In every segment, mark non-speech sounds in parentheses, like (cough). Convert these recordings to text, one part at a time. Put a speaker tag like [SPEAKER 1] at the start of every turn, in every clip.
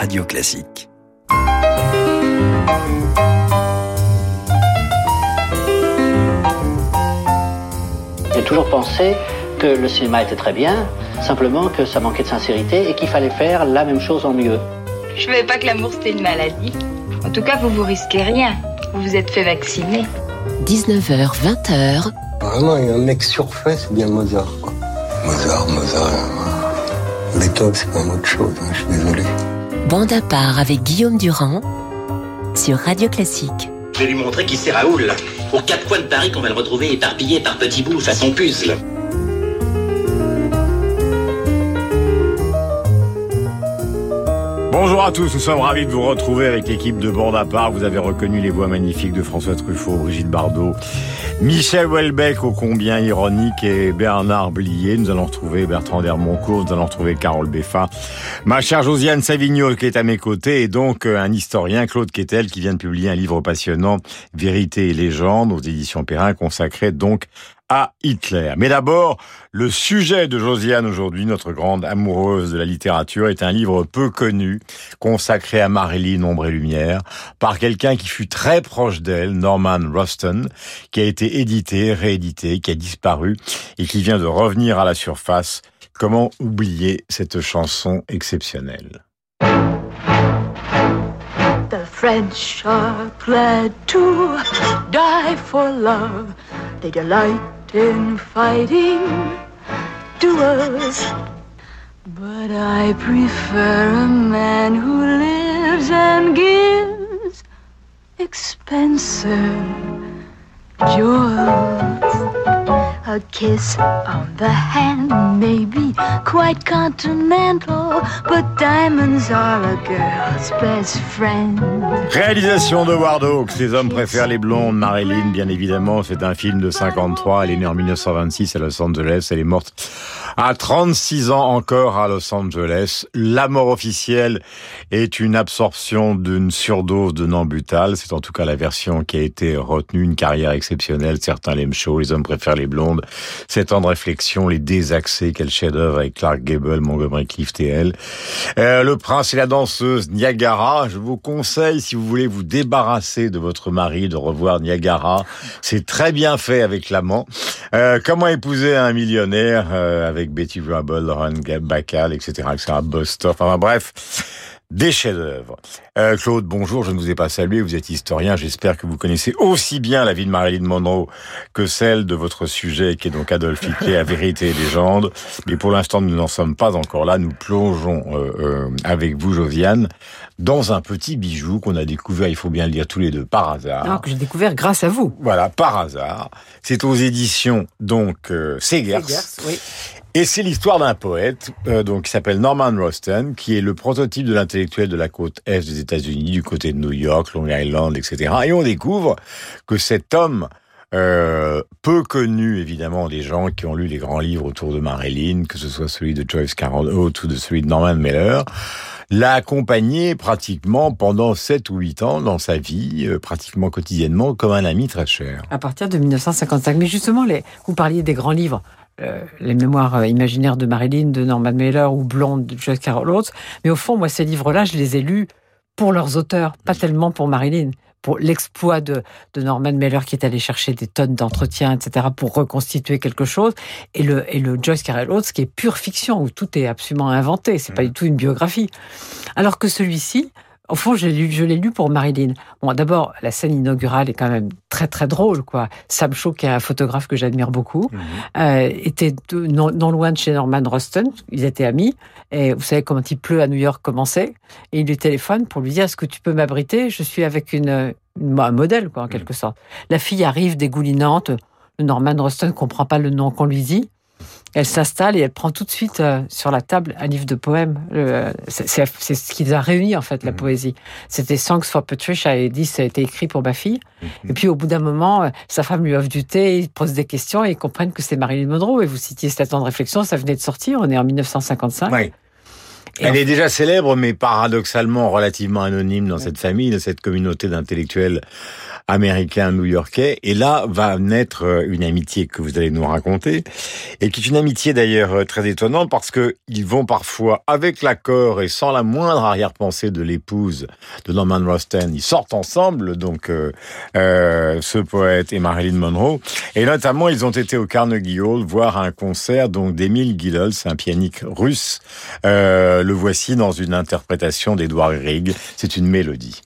[SPEAKER 1] Radio Classique.
[SPEAKER 2] J'ai toujours pensé que le cinéma était très bien, simplement que ça manquait de sincérité et qu'il fallait faire la même chose en mieux.
[SPEAKER 3] Je savais pas que l'amour c'était une maladie. En tout cas, vous vous risquez rien. Vous vous êtes fait vacciner.
[SPEAKER 4] 19h, 20h.
[SPEAKER 5] Vraiment, il y a un mec surfait, c'est bien Mozart. Quoi. Mozart, Mozart. Beethoven, c'est quand même autre chose, hein, je suis désolé.
[SPEAKER 4] Bande à part avec Guillaume Durand sur Radio Classique.
[SPEAKER 6] Je vais lui montrer qui c'est Raoul. Aux quatre coins de Paris qu'on va le retrouver éparpillé par petits bouts façon puzzle.
[SPEAKER 7] Bonjour à tous, nous sommes ravis de vous retrouver avec l'équipe de Bande à part. Vous avez reconnu les voix magnifiques de François Truffaut, Brigitte Bardot, Michel Houellebecq au combien ironique et Bernard Blier. Nous allons retrouver Bertrand Dermoncourt, nous allons retrouver Carole Beffa, ma chère Josiane Savigno qui est à mes côtés et donc euh, un historien, Claude Quetel, qui vient de publier un livre passionnant, Vérité et légende, aux éditions Perrin, consacré donc à Hitler. Mais d'abord, le sujet de Josiane aujourd'hui, notre grande amoureuse de la littérature, est un livre peu connu, consacré à Marilyn Ombre et Lumière, par quelqu'un qui fut très proche d'elle, Norman Ruston, qui a été édité, réédité, qui a disparu et qui vient de revenir à la surface. Comment oublier cette chanson exceptionnelle?
[SPEAKER 8] The French are glad to die for love. They delight in fighting duels. But I prefer a man who lives and gives expensive jewels. A kiss on the hand may be quite continental, but diamonds are a girl's best friend.
[SPEAKER 7] Réalisation de Ward Hawks, Les hommes préfèrent les blondes. Marilyn, bien évidemment, c'est un film de 53. Elle est née en 1926 à Los Angeles. Elle est morte à 36 ans encore à Los Angeles. La mort officielle est une absorption d'une surdose de Nambutal. C'est en tout cas la version qui a été retenue. Une carrière exceptionnelle. Certains l'aiment chaud. Les hommes préfèrent les blondes. Sept ans de réflexion, les désaxés. Quel chef-d'œuvre avec Clark Gable, Montgomery Clift et elle. Euh, le prince et la danseuse Niagara. Je vous conseille, si vous voulez vous débarrasser de votre mari, de revoir Niagara. C'est très bien fait avec l'amant. Euh, comment épouser un millionnaire euh, Betty Rubble, Lauren Bacall, etc., etc., Bostoff, enfin bref, des chefs-d'œuvre. Euh, Claude, bonjour, je ne vous ai pas salué, vous êtes historien, j'espère que vous connaissez aussi bien la vie de Marilyn Monroe que celle de votre sujet, qui est donc Adolf Hitler, à vérité et légende. Mais pour l'instant, nous n'en sommes pas encore là, nous plongeons euh, euh, avec vous, Josiane, dans un petit bijou qu'on a découvert, il faut bien le dire tous les deux, par hasard.
[SPEAKER 9] Non, que j'ai découvert grâce à vous.
[SPEAKER 7] Voilà, par hasard. C'est aux éditions, donc, Segers.
[SPEAKER 9] Segers, oui.
[SPEAKER 7] Et c'est l'histoire d'un poète euh, donc qui s'appelle Norman Ruston, qui est le prototype de l'intellectuel de la côte est des États-Unis, du côté de New York, Long Island, etc. Et on découvre que cet homme euh, peu connu évidemment des gens qui ont lu les grands livres autour de Marilyn, que ce soit celui de Joyce Carol Oates ou de celui de Norman Mailer, l'a accompagné pratiquement pendant 7 ou 8 ans dans sa vie, euh, pratiquement quotidiennement, comme un ami très cher.
[SPEAKER 9] À partir de 1955. Mais justement, les, vous parliez des grands livres. Euh, les mémoires euh, imaginaires de Marilyn, de Norman Mailer ou Blonde de Joyce Carol Oates. Mais au fond, moi, ces livres-là, je les ai lus pour leurs auteurs, pas tellement pour Marilyn. Pour l'exploit de, de Norman Mailer qui est allé chercher des tonnes d'entretiens, etc., pour reconstituer quelque chose, et le, et le Joyce Carol Oates qui est pure fiction, où tout est absolument inventé, c'est pas du tout une biographie. Alors que celui-ci, au fond, je l'ai lu, pour Marilyn. Bon, d'abord, la scène inaugurale est quand même très très drôle, quoi. Sam Shaw, qui est un photographe que j'admire beaucoup, euh, était de- non, non loin de chez Norman Ruston. Ils étaient amis. Et vous savez comment il pleut à New York commençait. Et il lui téléphone pour lui dire Est-ce que tu peux m'abriter? Je suis avec une, une- un modèle, quoi, en quelque sorte. La fille arrive dégoulinante. Norman Ruston comprend pas le nom qu'on lui dit. Elle s'installe et elle prend tout de suite euh, sur la table un livre de poèmes. Le- C'est ce qui les a réunis, en fait, la poésie. C'était Songs for Patricia et dit ça a été écrit pour ma fille. Et puis, au bout d'un moment, euh, sa femme lui offre du thé, ils posent des questions et ils comprennent que c'est Marilyn Monroe. Et vous citiez cet temps de réflexion, ça venait de sortir, on est en 1955.
[SPEAKER 7] Oui.
[SPEAKER 9] Et
[SPEAKER 7] Elle
[SPEAKER 9] en-
[SPEAKER 7] est déjà célèbre, mais paradoxalement relativement anonyme dans cette famille, dans cette communauté d'intellectuels américain new-yorkais. Et là va naître euh, une amitié que vous allez nous raconter, et qui est une amitié d'ailleurs euh, très étonnante parce que ils vont parfois, avec l'accord et sans la moindre arrière-pensée de l'épouse de Norman Rosten, ils sortent ensemble, donc euh, euh, ce poète et Marilyn Monroe. Et notamment, ils ont été au Carnegie Hall voir un concert donc d'Emile Gilels, un pianiste russe. Euh, le voici dans une interprétation d'Edouard Grieg. C'est une mélodie.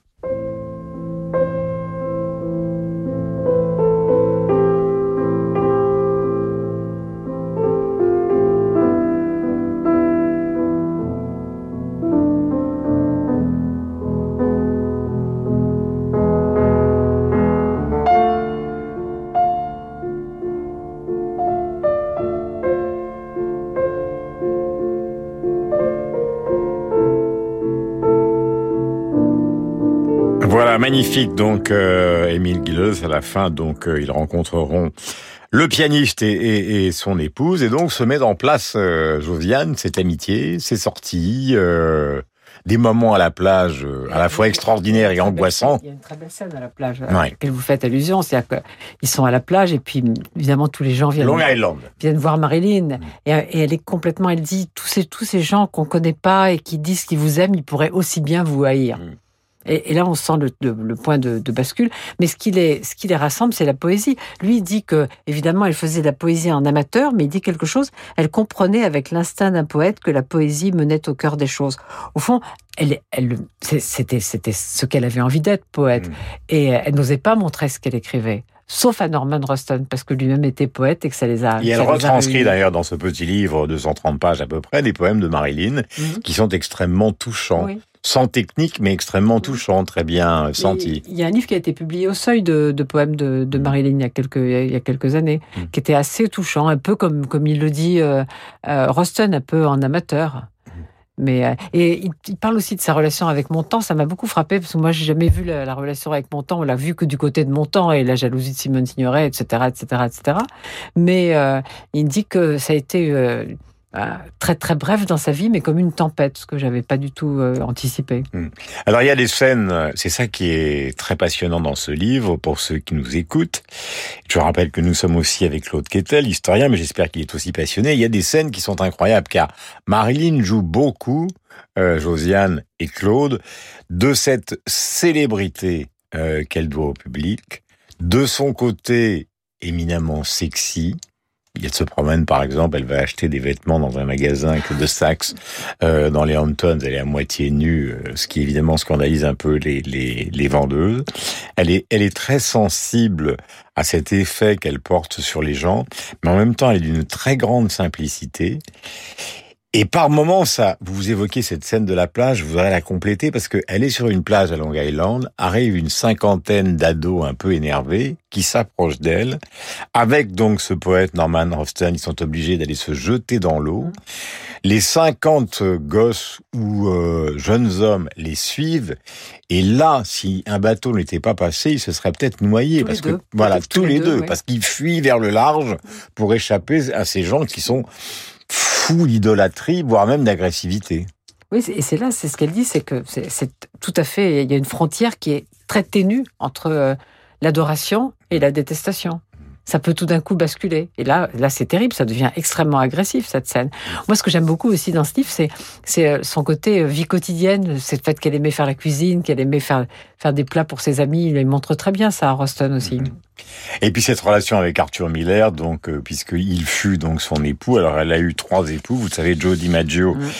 [SPEAKER 7] Magnifique. Donc, euh, Émile Guilleuse, à la fin, donc, euh, ils rencontreront le pianiste et, et- et son épouse, et donc se met en place, euh, Josiane, cette amitié, ces sorties, euh, des moments à la plage euh, à la fois extraordinaires et angoissants.
[SPEAKER 9] Il y a une très belle scène à la plage à
[SPEAKER 7] Ouais.
[SPEAKER 9] laquelle vous faites allusion. C'est-à-dire qu'ils sont à la plage et puis évidemment tous les gens viennent,
[SPEAKER 7] Long Island.
[SPEAKER 9] viennent voir Marilyn et, et elle est complètement, elle dit tous ces tous ces gens qu'on connaît pas et qui disent qu'ils vous aiment, ils pourraient aussi bien vous haïr.
[SPEAKER 7] Mm.
[SPEAKER 9] Et, et là, on sent le, le- le point de, de bascule. Mais ce qui les, ce qui les rassemble, c'est la poésie. Lui, il dit que, évidemment, elle faisait de la poésie en amateur, mais il dit quelque chose. Elle comprenait avec l'instinct d'un poète que la poésie menait au cœur des choses. Au fond, elle, c'était, c'était ce qu'elle avait envie d'être, poète.
[SPEAKER 7] Mm.
[SPEAKER 9] Et elle n'osait pas montrer ce qu'elle écrivait. Sauf à Norman Ruston, parce que lui-même était poète et que ça les a.
[SPEAKER 7] Et elle retranscrit d'ailleurs dans ce petit livre de 130 pages à peu près des poèmes de Marilyn
[SPEAKER 9] Mhm.
[SPEAKER 7] qui sont extrêmement touchants.
[SPEAKER 9] Oui.
[SPEAKER 7] Sans technique, mais extrêmement touchants, très bien euh,
[SPEAKER 9] Et
[SPEAKER 7] sentis.
[SPEAKER 9] Il y a un livre qui a été publié au seuil de, de poèmes de, de Marilyn il y a quelques, il y a quelques années,
[SPEAKER 7] Mm.
[SPEAKER 9] qui était assez touchant, un peu comme, comme il le dit euh, euh, un peu en amateur.
[SPEAKER 7] Mm.
[SPEAKER 9] Mais, euh, et il, parle aussi de sa relation avec Montand, ça m'a beaucoup frappé, parce que moi, j'ai jamais vu la, la relation avec Montand, on l'a vu que du côté de Montand et la jalousie de Simone Signoret, etc., etc., etc. Mais euh, il dit que ça a été euh, très, très bref dans sa vie, mais comme une tempête, ce que j'avais pas du tout euh, anticipé.
[SPEAKER 7] Alors il y a des scènes, euh, c'est ça qui est très passionnant dans ce livre pour ceux qui nous écoutent. Je rappelle que nous sommes aussi avec Claude Quetel, historien, mais j'espère qu'il est aussi passionné. Il y a des scènes qui sont incroyables car Marilyn joue beaucoup, euh, Josiane et Claude, de cette célébrité qu'elle doit au public, de son côté éminemment sexy. Il se promène, par exemple, elle va acheter des vêtements dans un magasin que de Saks euh, dans les Hamptons. Elle est à moitié nue, euh, ce qui évidemment scandalise un peu les, les, les vendeuses. Elle est, elle est très sensible à cet effet qu'elle porte sur les gens, mais en même temps, elle est d'une très grande simplicité. Et par moments, ça, vous évoquez cette scène de la plage, je voudrais la compléter parce que elle est sur une plage à Long Island, arrive une cinquantaine d'ados un peu énervés qui s'approchent d'elle, avec donc ce poète Norman Hofstad, ils sont obligés d'aller se jeter dans l'eau. Les 50 gosses ou euh, jeunes hommes les suivent, et là, si un bateau n'était pas passé, ils se seraient peut-être noyés,
[SPEAKER 9] Tous
[SPEAKER 7] parce que
[SPEAKER 9] deux.
[SPEAKER 7] voilà, tous les deux, parce qu'ils fuient vers le large pour échapper à ces gens qui sont fous d'idolâtrie, voire même d'agressivité.
[SPEAKER 9] Oui, et c'est là, c'est ce qu'elle dit, c'est que c'est tout à fait, il y a une frontière qui est très ténue entre euh, l'adoration et la détestation. Ça peut tout d'un coup basculer. Et là, là, c'est terrible, ça devient extrêmement agressif, cette scène. Moi, ce que j'aime beaucoup aussi dans ce livre, c'est, c'est euh, son côté euh, vie quotidienne, c'est le fait qu'elle aimait faire la cuisine, qu'elle aimait faire, faire des plats pour ses amis. Il montre très bien ça à Roston aussi.
[SPEAKER 7] Et puis cette relation avec Arthur Miller, donc euh, puisqu'il fut donc son époux. Alors elle a eu trois époux, vous savez, Joe DiMaggio,
[SPEAKER 9] Mhm.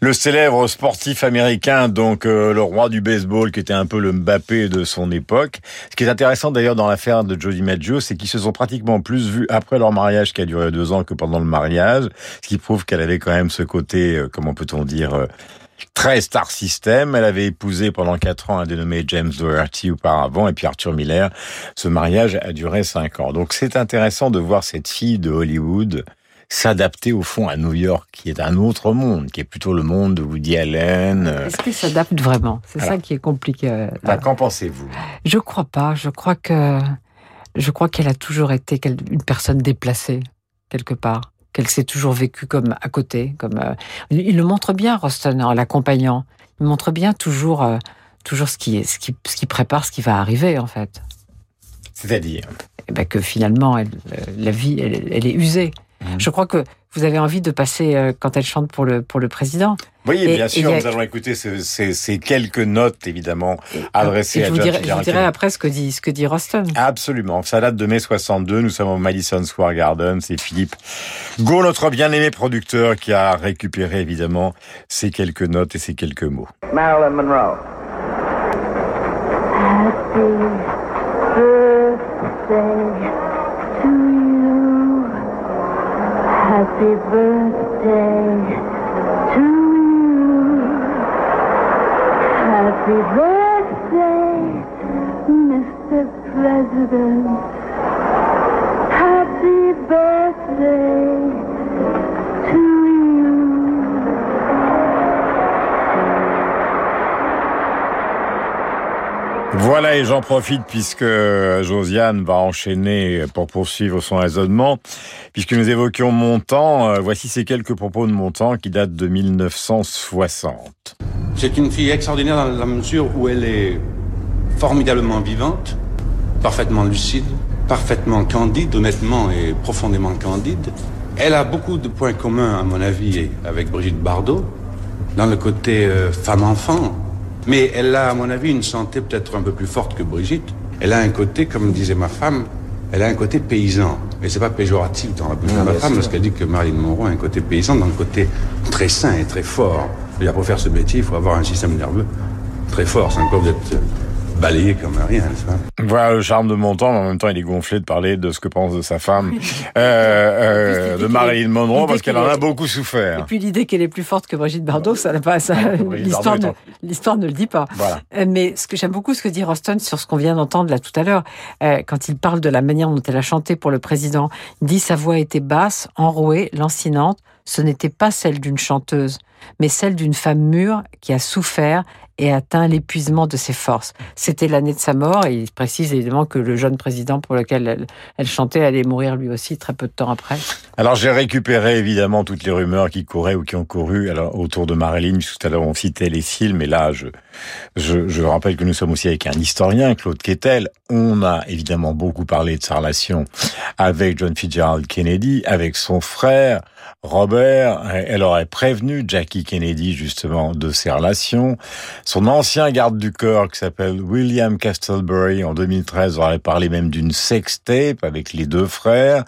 [SPEAKER 7] le célèbre sportif américain, donc euh, le roi du baseball, qui était un peu le Mbappé de son époque. Ce qui est intéressant d'ailleurs dans l'affaire de Joe DiMaggio, c'est qu'ils se sont pratiquement plus vus après leur mariage qui a duré deux ans que pendant le mariage, ce qui prouve qu'elle avait quand même ce côté, euh, comment peut-on dire, très star system. Elle avait épousé pendant quatre ans un dénommé James Doherty auparavant, et puis Arthur Miller. Ce mariage a duré cinq ans. Donc c'est intéressant de voir cette fille de Hollywood s'adapter au fond à New York, qui est un autre monde, qui est plutôt le monde de Woody Allen. euh.
[SPEAKER 9] Est-ce qu'elle s'adapte vraiment? C'est ça qui est compliqué. euh,
[SPEAKER 7] Bah, Qu'en pensez-vous?
[SPEAKER 9] Je crois pas. Je crois que je crois qu'elle a toujours été une personne déplacée quelque part. Qu'elle s'est toujours vécue comme à côté. Comme euh, il le montre bien, Roston, en l'accompagnant. Il montre bien toujours, euh, toujours ce qui est, ce qui, ce qui prépare, ce qui va arriver en fait.
[SPEAKER 7] C'est-à-dire?
[SPEAKER 9] Eh ben, que finalement, elle, euh, la vie, elle, elle est usée.
[SPEAKER 7] Mhm.
[SPEAKER 9] Je crois que vous avez envie de passer euh, quand elle chante pour le pour le président.
[SPEAKER 7] Oui,
[SPEAKER 9] Et-
[SPEAKER 7] bien sûr,
[SPEAKER 9] a-
[SPEAKER 7] nous allons écouter ces, ces- ces quelques notes, évidemment, adressées
[SPEAKER 9] Et
[SPEAKER 7] à
[SPEAKER 9] vous dirai, je vous dirai après ce que dit ce que dit Roston.
[SPEAKER 7] Absolument. Ça date de mai 62. Nous sommes au Madison Square Garden. C'est Philippe Gau, notre bien-aimé producteur, qui a récupéré, évidemment, ces quelques notes et ces quelques mots.
[SPEAKER 1] Marilyn Monroe.
[SPEAKER 8] Happy Happy birthday to you. Happy birthday, Mr. President.
[SPEAKER 7] Voilà, et j'en profite puisque Josiane va enchaîner pour poursuivre son raisonnement. Puisque nous évoquions Montand, euh, voici ces quelques propos de Montand qui datent de 1960.
[SPEAKER 10] C'est une fille extraordinaire dans la mesure où elle est formidablement vivante, parfaitement lucide, parfaitement candide, honnêtement et profondément candide. Elle a beaucoup de points communs, à mon avis, avec Brigitte Bardot, dans le côté euh, femme-enfant. Mais elle a, à mon avis, une santé peut-être un peu plus forte que Brigitte. Elle a un côté, comme disait ma femme, elle a un côté paysan. Et c'est pas péjoratif dans la bouche de ma femme, parce qu'elle dit que Marilyn Monroe a un côté paysan dans le côté très sain et très fort. Pour faire ce métier, il faut avoir un système nerveux très fort, vous êtes euh, balayé comme rien, pas?
[SPEAKER 7] Voilà le charme de Montand, mais en même temps, il est gonflé de parler de ce que pense de sa femme, (laughs) euh, euh, de Marilyn Monroe, parce qu'elle en a beaucoup
[SPEAKER 9] Et
[SPEAKER 7] souffert.
[SPEAKER 9] puis l'idée qu'elle est plus forte que Brigitte Bardot, ça n'a pas, ça,
[SPEAKER 7] Brigitte
[SPEAKER 9] l'histoire ne, l'histoire ne le dit pas.
[SPEAKER 7] Voilà.
[SPEAKER 9] Euh, Mais ce que j'aime beaucoup, ce que dit Roston sur ce qu'on vient d'entendre là tout à l'heure, euh, quand il parle de la manière dont elle a chanté pour le président, il dit sa voix était basse, enrouée, lancinante. Ce n'était pas celle d'une chanteuse, mais celle d'une femme mûre qui a souffert et atteint l'épuisement de ses forces. C'était l'année de sa mort et il précise évidemment que le jeune président pour lequel elle, chantait allait mourir lui aussi très peu de temps après.
[SPEAKER 7] Alors j'ai récupéré évidemment toutes les rumeurs qui couraient ou qui ont couru alors, autour de Marilyn, tout à l'heure on citait les films, et là je, je, je rappelle que nous sommes aussi avec un historien, Claude Quetel. On a évidemment beaucoup parlé de sa relation avec John Fitzgerald Kennedy, avec son frère Robert. Elle aurait prévenu Jackie Kennedy justement de ses relations. Son ancien garde du corps qui s'appelle William Castlebury en 2013 aurait parlé même d'une sextape avec les deux frères.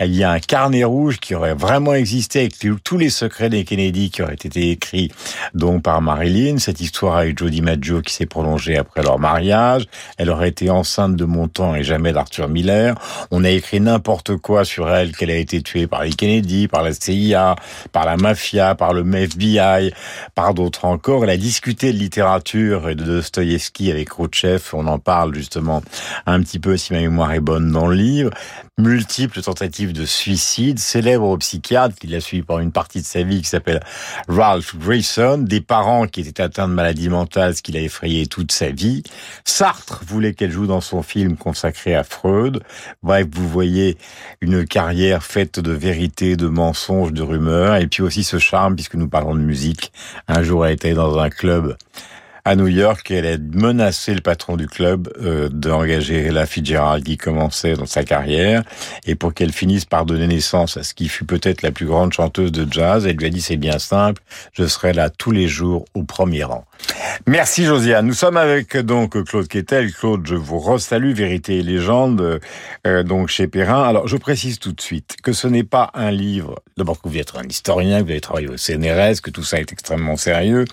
[SPEAKER 7] Il y a un carnet rouge qui aurait vraiment existé avec tous les secrets des Kennedy qui auraient été écrits donc par Marilyn. Cette histoire avec Jody Maggio qui s'est prolongée après leur mariage. Elle aurait été enceinte de Montand et jamais d'Arthur Miller. On a écrit n'importe quoi sur elle, qu'elle a été tuée par les Kennedy, par la CIA, par la mafia, par le FBI, par d'autres encore. Elle a discuté de littérature et de Dostoïevski avec Khrouchtchev. On en parle justement un petit peu, si ma mémoire est bonne, dans le livre. Multiples tentatives de suicide, célèbre psychiatre qui l'a suivi pendant une partie de sa vie qui s'appelle Ralph Grayson, des parents qui étaient atteints de maladie mentale, qui l'a effrayé toute sa vie. Sartre voulait qu'elle joue dans son film consacré à Freud. Bref, vous voyez une carrière faite de vérité, de mensonges, de rumeurs, et puis aussi ce charme, puisque nous parlons de musique. Un jour, elle était dans un club à New York elle a menacé le patron du club euh, d'engager la Fitzgerald qui commençait dans sa carrière et pour qu'elle finisse par donner naissance à ce qui fut peut-être la plus grande chanteuse de jazz, elle lui a dit c'est bien simple, je serai là tous les jours au premier rang. Merci Josiane. Nous sommes avec donc Claude Quetel. Claude, je vous resalue, Vérité et légende, euh, donc chez Perrin. Alors je précise tout de suite que ce n'est pas un livre, d'abord que vous êtes un historien, que vous avez travaillé au CNRS, que tout ça est extrêmement sérieux.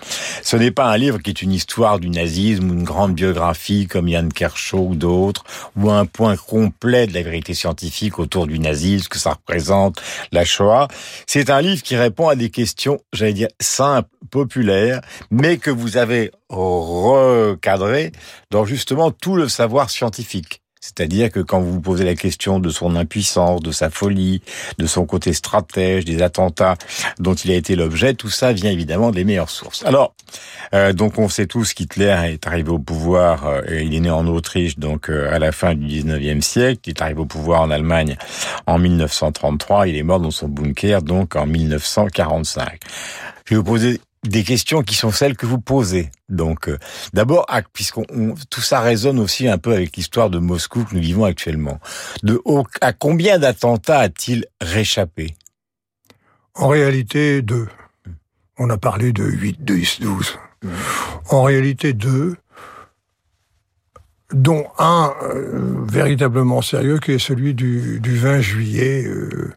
[SPEAKER 7] Ce n'est pas un livre qui est une histoire du nazisme ou une grande biographie comme Yann Kershaw ou d'autres, ou un point complet de la vérité scientifique autour du nazisme, que ça représente la Shoah. C'est un livre qui répond à des questions, j'allais dire, simples, populaires, mais que vous avez recadré dans justement tout le savoir scientifique. C'est-à-dire que quand vous vous posez la question de son impuissance, de sa folie, de son côté stratège, des attentats dont il a été l'objet, tout ça vient évidemment des meilleures sources. Alors, euh, donc on sait tous qu'Hitler est arrivé au pouvoir, euh, il est né en Autriche, donc euh, à la fin du 19e siècle, il est arrivé au pouvoir en Allemagne en 1933, il est mort dans son bunker, donc en 1945. Je vais vous poser des questions qui sont celles que vous posez. Donc, euh, d'abord, à- puisqu'on on- tout ça résonne aussi un peu avec l'histoire de Moscou que nous vivons actuellement. De au- à combien d'attentats a-t-il réchappé?
[SPEAKER 1] En réalité, deux. On a parlé de 8, 10, 12. En réalité, deux, dont un euh, véritablement sérieux, qui est celui du, du 20 juillet euh,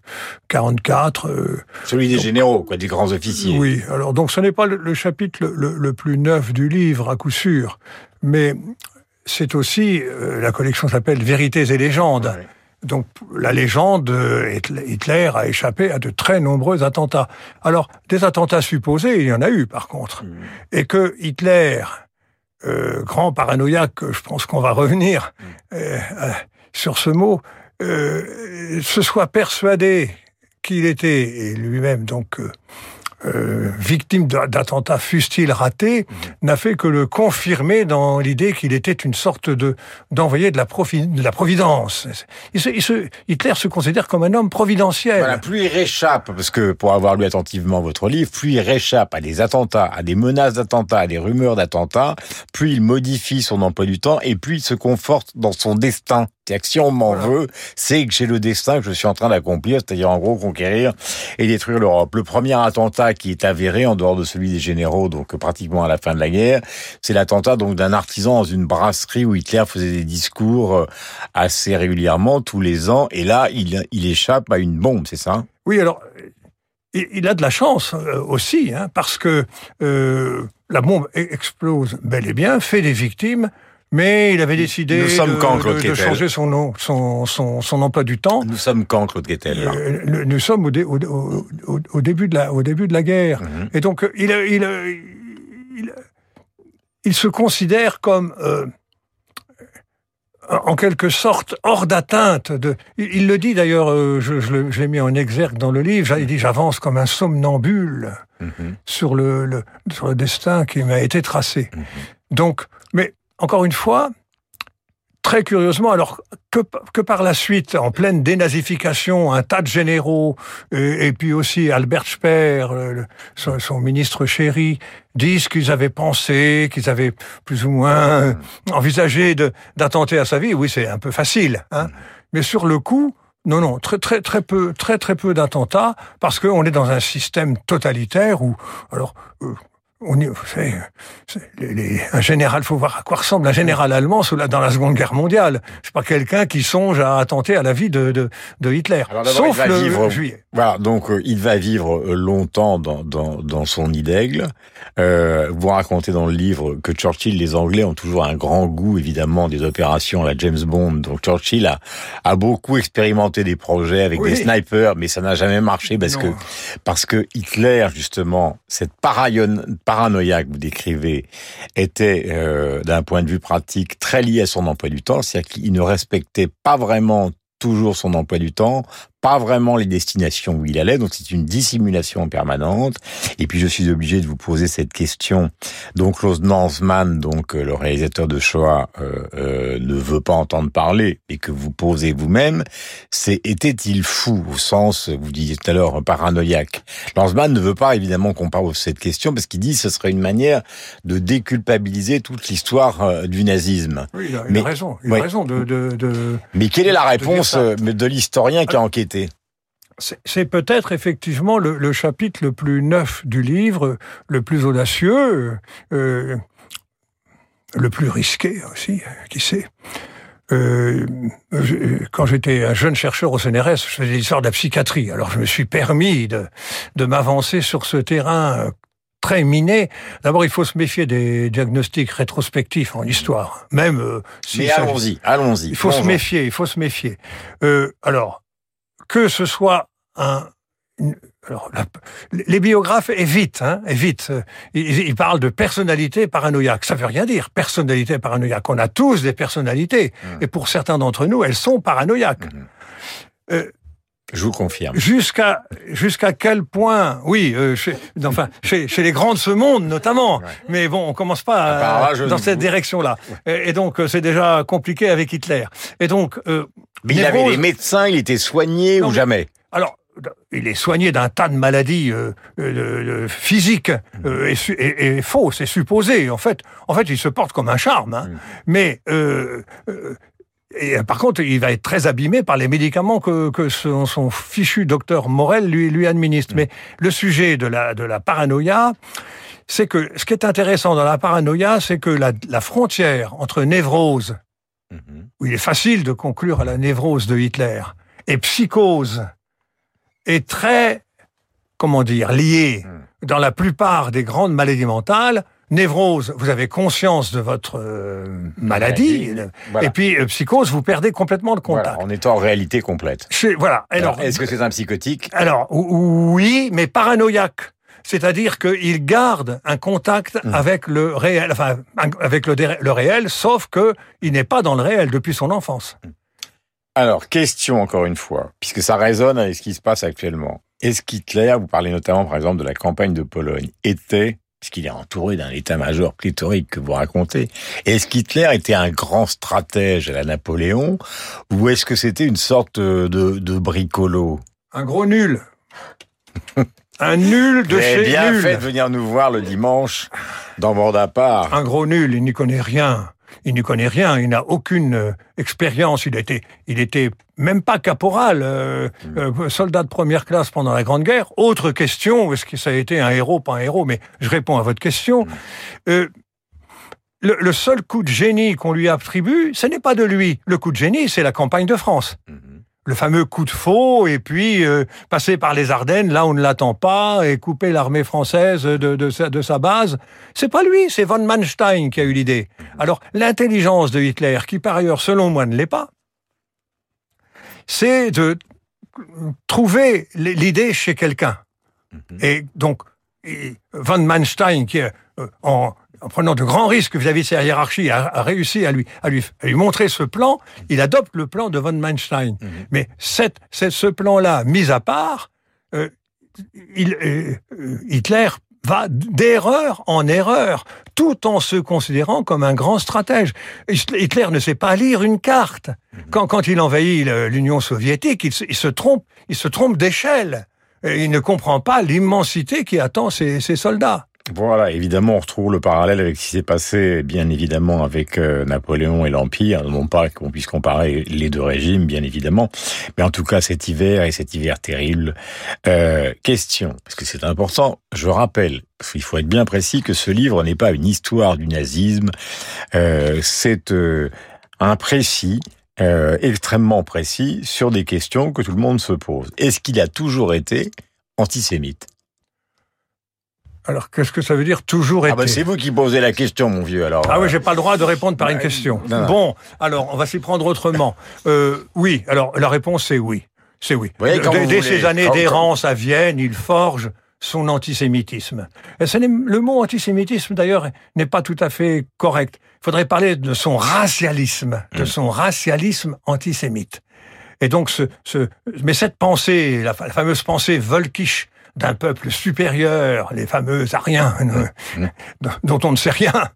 [SPEAKER 1] 44. euh,
[SPEAKER 7] Celui des généraux, quoi, des grands officiers.
[SPEAKER 1] oui, alors donc ce n'est pas le, le chapitre le, plus neuf du livre, à coup sûr, mais c'est aussi, euh, la collection s'appelle Vérités et légendes. Donc la légende, euh, Hitler- Hitler a échappé à de très nombreux attentats. Alors des attentats supposés, il y en a eu par contre, et que Hitler, euh, grand paranoïaque, je pense qu'on va revenir euh, euh, sur ce mot, euh, se soit persuadé qu'il était et lui-même donc euh, victime d'a- d'attentats fustiles ratés, n'a fait que le confirmer dans l'idée qu'il était une sorte de d'envoyé de de la providence. Il se- il se- Hitler se considère comme un homme providentiel.
[SPEAKER 7] Voilà, plus il réchappe, parce que pour avoir lu attentivement votre livre, plus il réchappe à des attentats, à des menaces d'attentats, à des rumeurs d'attentats, plus il modifie son emploi du temps et plus il se conforte dans son destin. C'est-à-dire que si on m'en veut, c'est que j'ai le destin que je suis en train d'accomplir, c'est-à-dire en gros conquérir et détruire l'Europe. Le premier attentat qui est avéré, en dehors de celui des généraux, donc pratiquement à la fin de la guerre, c'est l'attentat donc d'un artisan dans une brasserie où Hitler faisait des discours euh, assez régulièrement, tous les ans, et là, il, il échappe à une bombe, c'est ça?
[SPEAKER 1] Oui, alors, il il a de la chance euh, aussi, hein, parce que euh, la bombe e- explose bel et bien, fait des victimes, mais il avait décidé
[SPEAKER 7] Nous sommes
[SPEAKER 1] de,
[SPEAKER 7] quand, Claude
[SPEAKER 1] de- de
[SPEAKER 7] Quettel
[SPEAKER 1] changer son, nom, son, son, son emploi du temps.
[SPEAKER 7] Nous sommes quand, Claude Guettel
[SPEAKER 1] Euh, nous- sommes au, dé- au, au- au- au début de la, au début de la guerre.
[SPEAKER 7] Mhm.
[SPEAKER 1] Et donc, euh, il, euh, il, il, il se considère comme, euh, en quelque sorte, hors d'atteinte. De, il, il le dit d'ailleurs, euh, je, je le- je l'ai mis en exergue dans le livre, il dit j'avance comme un somnambule
[SPEAKER 7] Mhm.
[SPEAKER 1] sur le, le, sur le destin qui m'a été tracé. Donc, mais encore une fois, très curieusement, alors que, par la suite, en pleine dénazification, un tas de généraux, et, puis aussi Albert Speer, son, ministre chéri, disent qu'ils avaient pensé, qu'ils avaient plus ou moins envisagé d'attenter à sa vie. Oui, c'est un peu facile, hein. Mais sur le coup, non, non, très peu, très, très peu d'attentats, parce qu'on est dans un système totalitaire où, alors, euh, on y, vous savez, c'est- les- les- un général, faut voir à quoi ressemble un général allemand sous la- dans la Seconde Guerre mondiale. C'est pas quelqu'un qui songe à attenter à la vie de, de, de Hitler.
[SPEAKER 7] Alors
[SPEAKER 1] Sauf
[SPEAKER 7] il va
[SPEAKER 1] le
[SPEAKER 7] vivre-
[SPEAKER 1] juillet.
[SPEAKER 7] Voilà, donc euh, il va vivre euh, longtemps dans, dans, dans son nid d'aigle. Euh, vous racontez dans le livre que Churchill, les Anglais ont toujours un grand goût évidemment des opérations à la James Bond. Donc Churchill a, a beaucoup expérimenté des projets avec
[SPEAKER 1] Oui.
[SPEAKER 7] des snipers, mais ça n'a jamais marché parce
[SPEAKER 1] Non.
[SPEAKER 7] que parce que Hitler justement, cette paranoïa paranoïa que vous décrivez était euh, d'un point de vue pratique très lié à son emploi du temps, c'est-à-dire qu'il ne respectait pas vraiment toujours son emploi du temps, pas vraiment les destinations où il allait, donc c'est une dissimulation permanente. Et puis je suis obligé de vous poser cette question. Donc Klaus Lanzmann, donc euh, le réalisateur de Shoah, euh, euh, ne veut pas entendre parler, et que vous posez vous-même, c'est était-il fou au sens, vous disiez tout à l'heure, paranoïaque? Lanzmann ne veut pas évidemment qu'on parle de cette question parce qu'il dit que ce serait une manière de déculpabiliser toute l'histoire euh, du nazisme.
[SPEAKER 1] Oui, il a, il a
[SPEAKER 7] Mais-
[SPEAKER 1] raison. Il a raison de, de, de,
[SPEAKER 7] Mais quelle est la réponse
[SPEAKER 1] ça.
[SPEAKER 7] euh, de l'historien qui a enquêté
[SPEAKER 1] C'est c'est peut-être effectivement le, le chapitre le plus neuf du livre, le plus audacieux, euh, le plus risqué aussi, qui sait. Euh, quand j'étais un jeune chercheur au CNRS, je faisais l'histoire de la psychiatrie. Alors je me suis permis de, de m'avancer sur ce terrain euh, très miné. D'abord, il faut se méfier des diagnostics rétrospectifs en histoire. Même euh, si
[SPEAKER 7] Mais allons-y, allons-y.
[SPEAKER 1] il faut se méfier, il faut se méfier. Euh, alors, que ce soit un... une- alors, la- les biographes évitent, hein, évitent. Ils, ils parlent de personnalité paranoïaque. Ça veut rien dire, personnalité paranoïaque. On a tous des personnalités.
[SPEAKER 7] Mmh.
[SPEAKER 1] Et pour certains d'entre nous, elles sont paranoïaques. Euh,
[SPEAKER 7] Je vous confirme.
[SPEAKER 1] Jusqu'à jusqu'à quel point, oui, euh, chez, enfin, chez, chez les grands de ce monde notamment. Mais bon, on commence pas à-
[SPEAKER 7] Ah, là, je
[SPEAKER 1] dans cette direction-là. Et, et donc, euh, c'est déjà compliqué avec Hitler. Et donc, euh,
[SPEAKER 7] Mais il avait des médecins, il était soigné
[SPEAKER 1] Non,
[SPEAKER 7] ou
[SPEAKER 1] mais-
[SPEAKER 7] jamais?
[SPEAKER 1] alors, il est soigné d'un tas de maladies euh, euh, physiques euh, et, et, et fausses et supposées. En fait, en fait, il se porte comme un charme. hein. Mais euh, euh, et, euh, par contre, il va être très abîmé par les médicaments que, que son, son fichu docteur Morel lui, lui administre. Mais le sujet de la, de la paranoïa, c'est que ce qui est intéressant dans la paranoïa, c'est que la, la frontière entre névrose, où il est facile de conclure à la névrose de Hitler, et psychose est très, comment dire, liée dans la plupart des grandes maladies mentales. Névrose, vous avez conscience de votre euh, maladie,
[SPEAKER 7] Maladie, voilà.
[SPEAKER 1] et puis euh, psychose, vous perdez complètement le contact.
[SPEAKER 7] Voilà, on est en réalité complète.
[SPEAKER 1] Chez- voilà.
[SPEAKER 7] Alors,
[SPEAKER 1] Alors,
[SPEAKER 7] est-ce que c'est un psychotique?
[SPEAKER 1] alors, ou- oui, mais paranoïaque. C'est-à-dire qu'il garde un contact
[SPEAKER 7] Mmh.
[SPEAKER 1] avec le réel, enfin, avec le, réel, sauf que il n'est pas dans le réel depuis son enfance.
[SPEAKER 7] Alors, question encore une fois, puisque ça résonne avec ce qui se passe actuellement. Est-ce qu'Hitler, vous parlez notamment par exemple de la campagne de Pologne, était, puisqu'il est entouré d'un état-major pléthorique que vous racontez, est-ce qu'Hitler était un grand stratège à la Napoléon, ou est-ce que c'était une sorte de, de bricolo?
[SPEAKER 1] Un gros nul. (laughs) un nul de chez
[SPEAKER 7] bien
[SPEAKER 1] nul.
[SPEAKER 7] fait de venir nous voir le dimanche dans Bordapart.
[SPEAKER 1] Un gros nul, il n'y connaît rien. Il n'y connaît rien, il n'a aucune euh, expérience. Il était, il était même pas caporal, euh, euh, soldat de première classe pendant la Grande Guerre. Autre question, est-ce que ça a été un héros, pas un héros Mais je réponds à votre question. Euh, le, le seul coup de génie qu'on lui attribue, ce n'est pas de lui. Le coup de génie, c'est la campagne de France. Le fameux coup de faux, et puis euh, passer par les Ardennes, là où on ne l'attend pas, et couper l'armée française de, de, sa, de sa base. C'est pas lui, c'est von Manstein qui a eu l'idée. Alors, l'intelligence de Hitler, qui par ailleurs, selon moi, ne l'est pas, c'est de trouver l'idée chez quelqu'un. Et donc, von Manstein, qui, euh, en, en prenant de grands risques vis-à-vis de sa hiérarchie, a, a réussi à lui, à, lui, à lui montrer ce plan, il adopte le plan de von Manstein. Mais cette, cette- ce plan-là, mis à part, euh, il, euh, euh, Hitler va d'erreur en erreur, tout en se considérant comme un grand stratège. Hitler ne sait pas lire une carte. Quand, quand il envahit l'Union soviétique, il se, il se trompe, il se trompe d'échelle. Il ne comprend pas l'immensité qui attend ses, ses soldats.
[SPEAKER 7] Voilà, évidemment, on retrouve le parallèle avec ce qui s'est passé, bien évidemment, avec euh, Napoléon et l'Empire. Non pas qu'on puisse comparer les deux régimes, bien évidemment, mais en tout cas cet hiver et cet hiver terrible. Euh, question, parce que c'est important, je rappelle, il faut être bien précis que ce livre n'est pas une histoire du nazisme, euh, c'est euh, un précis euh, extrêmement précis sur des questions que tout le monde se pose. Est-ce qu'il a toujours été antisémite?
[SPEAKER 1] Alors, qu'est-ce que ça veut dire toujours
[SPEAKER 7] Ah
[SPEAKER 1] été
[SPEAKER 7] bah c'est vous qui posez la question, mon vieux. Alors.
[SPEAKER 1] Ah oui, j'ai pas le droit de répondre par une question.
[SPEAKER 7] non, non.
[SPEAKER 1] Bon, alors on va s'y prendre autrement. (laughs) Euh, oui, alors la réponse c'est oui. C'est oui.
[SPEAKER 7] voyez, quand
[SPEAKER 1] dès dès ces années d'errance à Vienne, il forge son antisémitisme. Et ce le mot antisémitisme, d'ailleurs, n'est pas tout à fait correct. Il faudrait parler de son racialisme,
[SPEAKER 7] Mmh.
[SPEAKER 1] de son racialisme antisémite. Et donc, ce, ce, mais cette pensée, la fameuse pensée volkisch d'un peuple supérieur, les fameux Ariens, euh, dont on ne sait rien,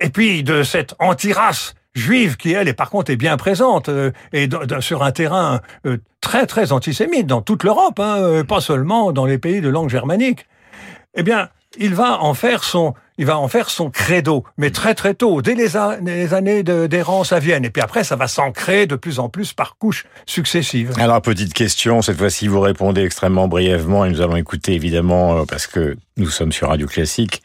[SPEAKER 1] et puis de cette anti-race juive qui, elle, est par contre, est bien présente, euh, et sur un terrain euh, très, très antisémite dans toute l'Europe, hein, pas seulement dans les pays de langue germanique. Eh bien, il va en faire son, il va en faire son credo, mais très très tôt, dès les, a- les années de- d'errance à Vienne. Et puis après, ça va s'ancrer de plus en plus par couches successives.
[SPEAKER 7] Alors, petite question, cette fois-ci, vous répondez extrêmement brièvement et nous allons écouter évidemment, euh, parce que nous sommes sur Radio Classique.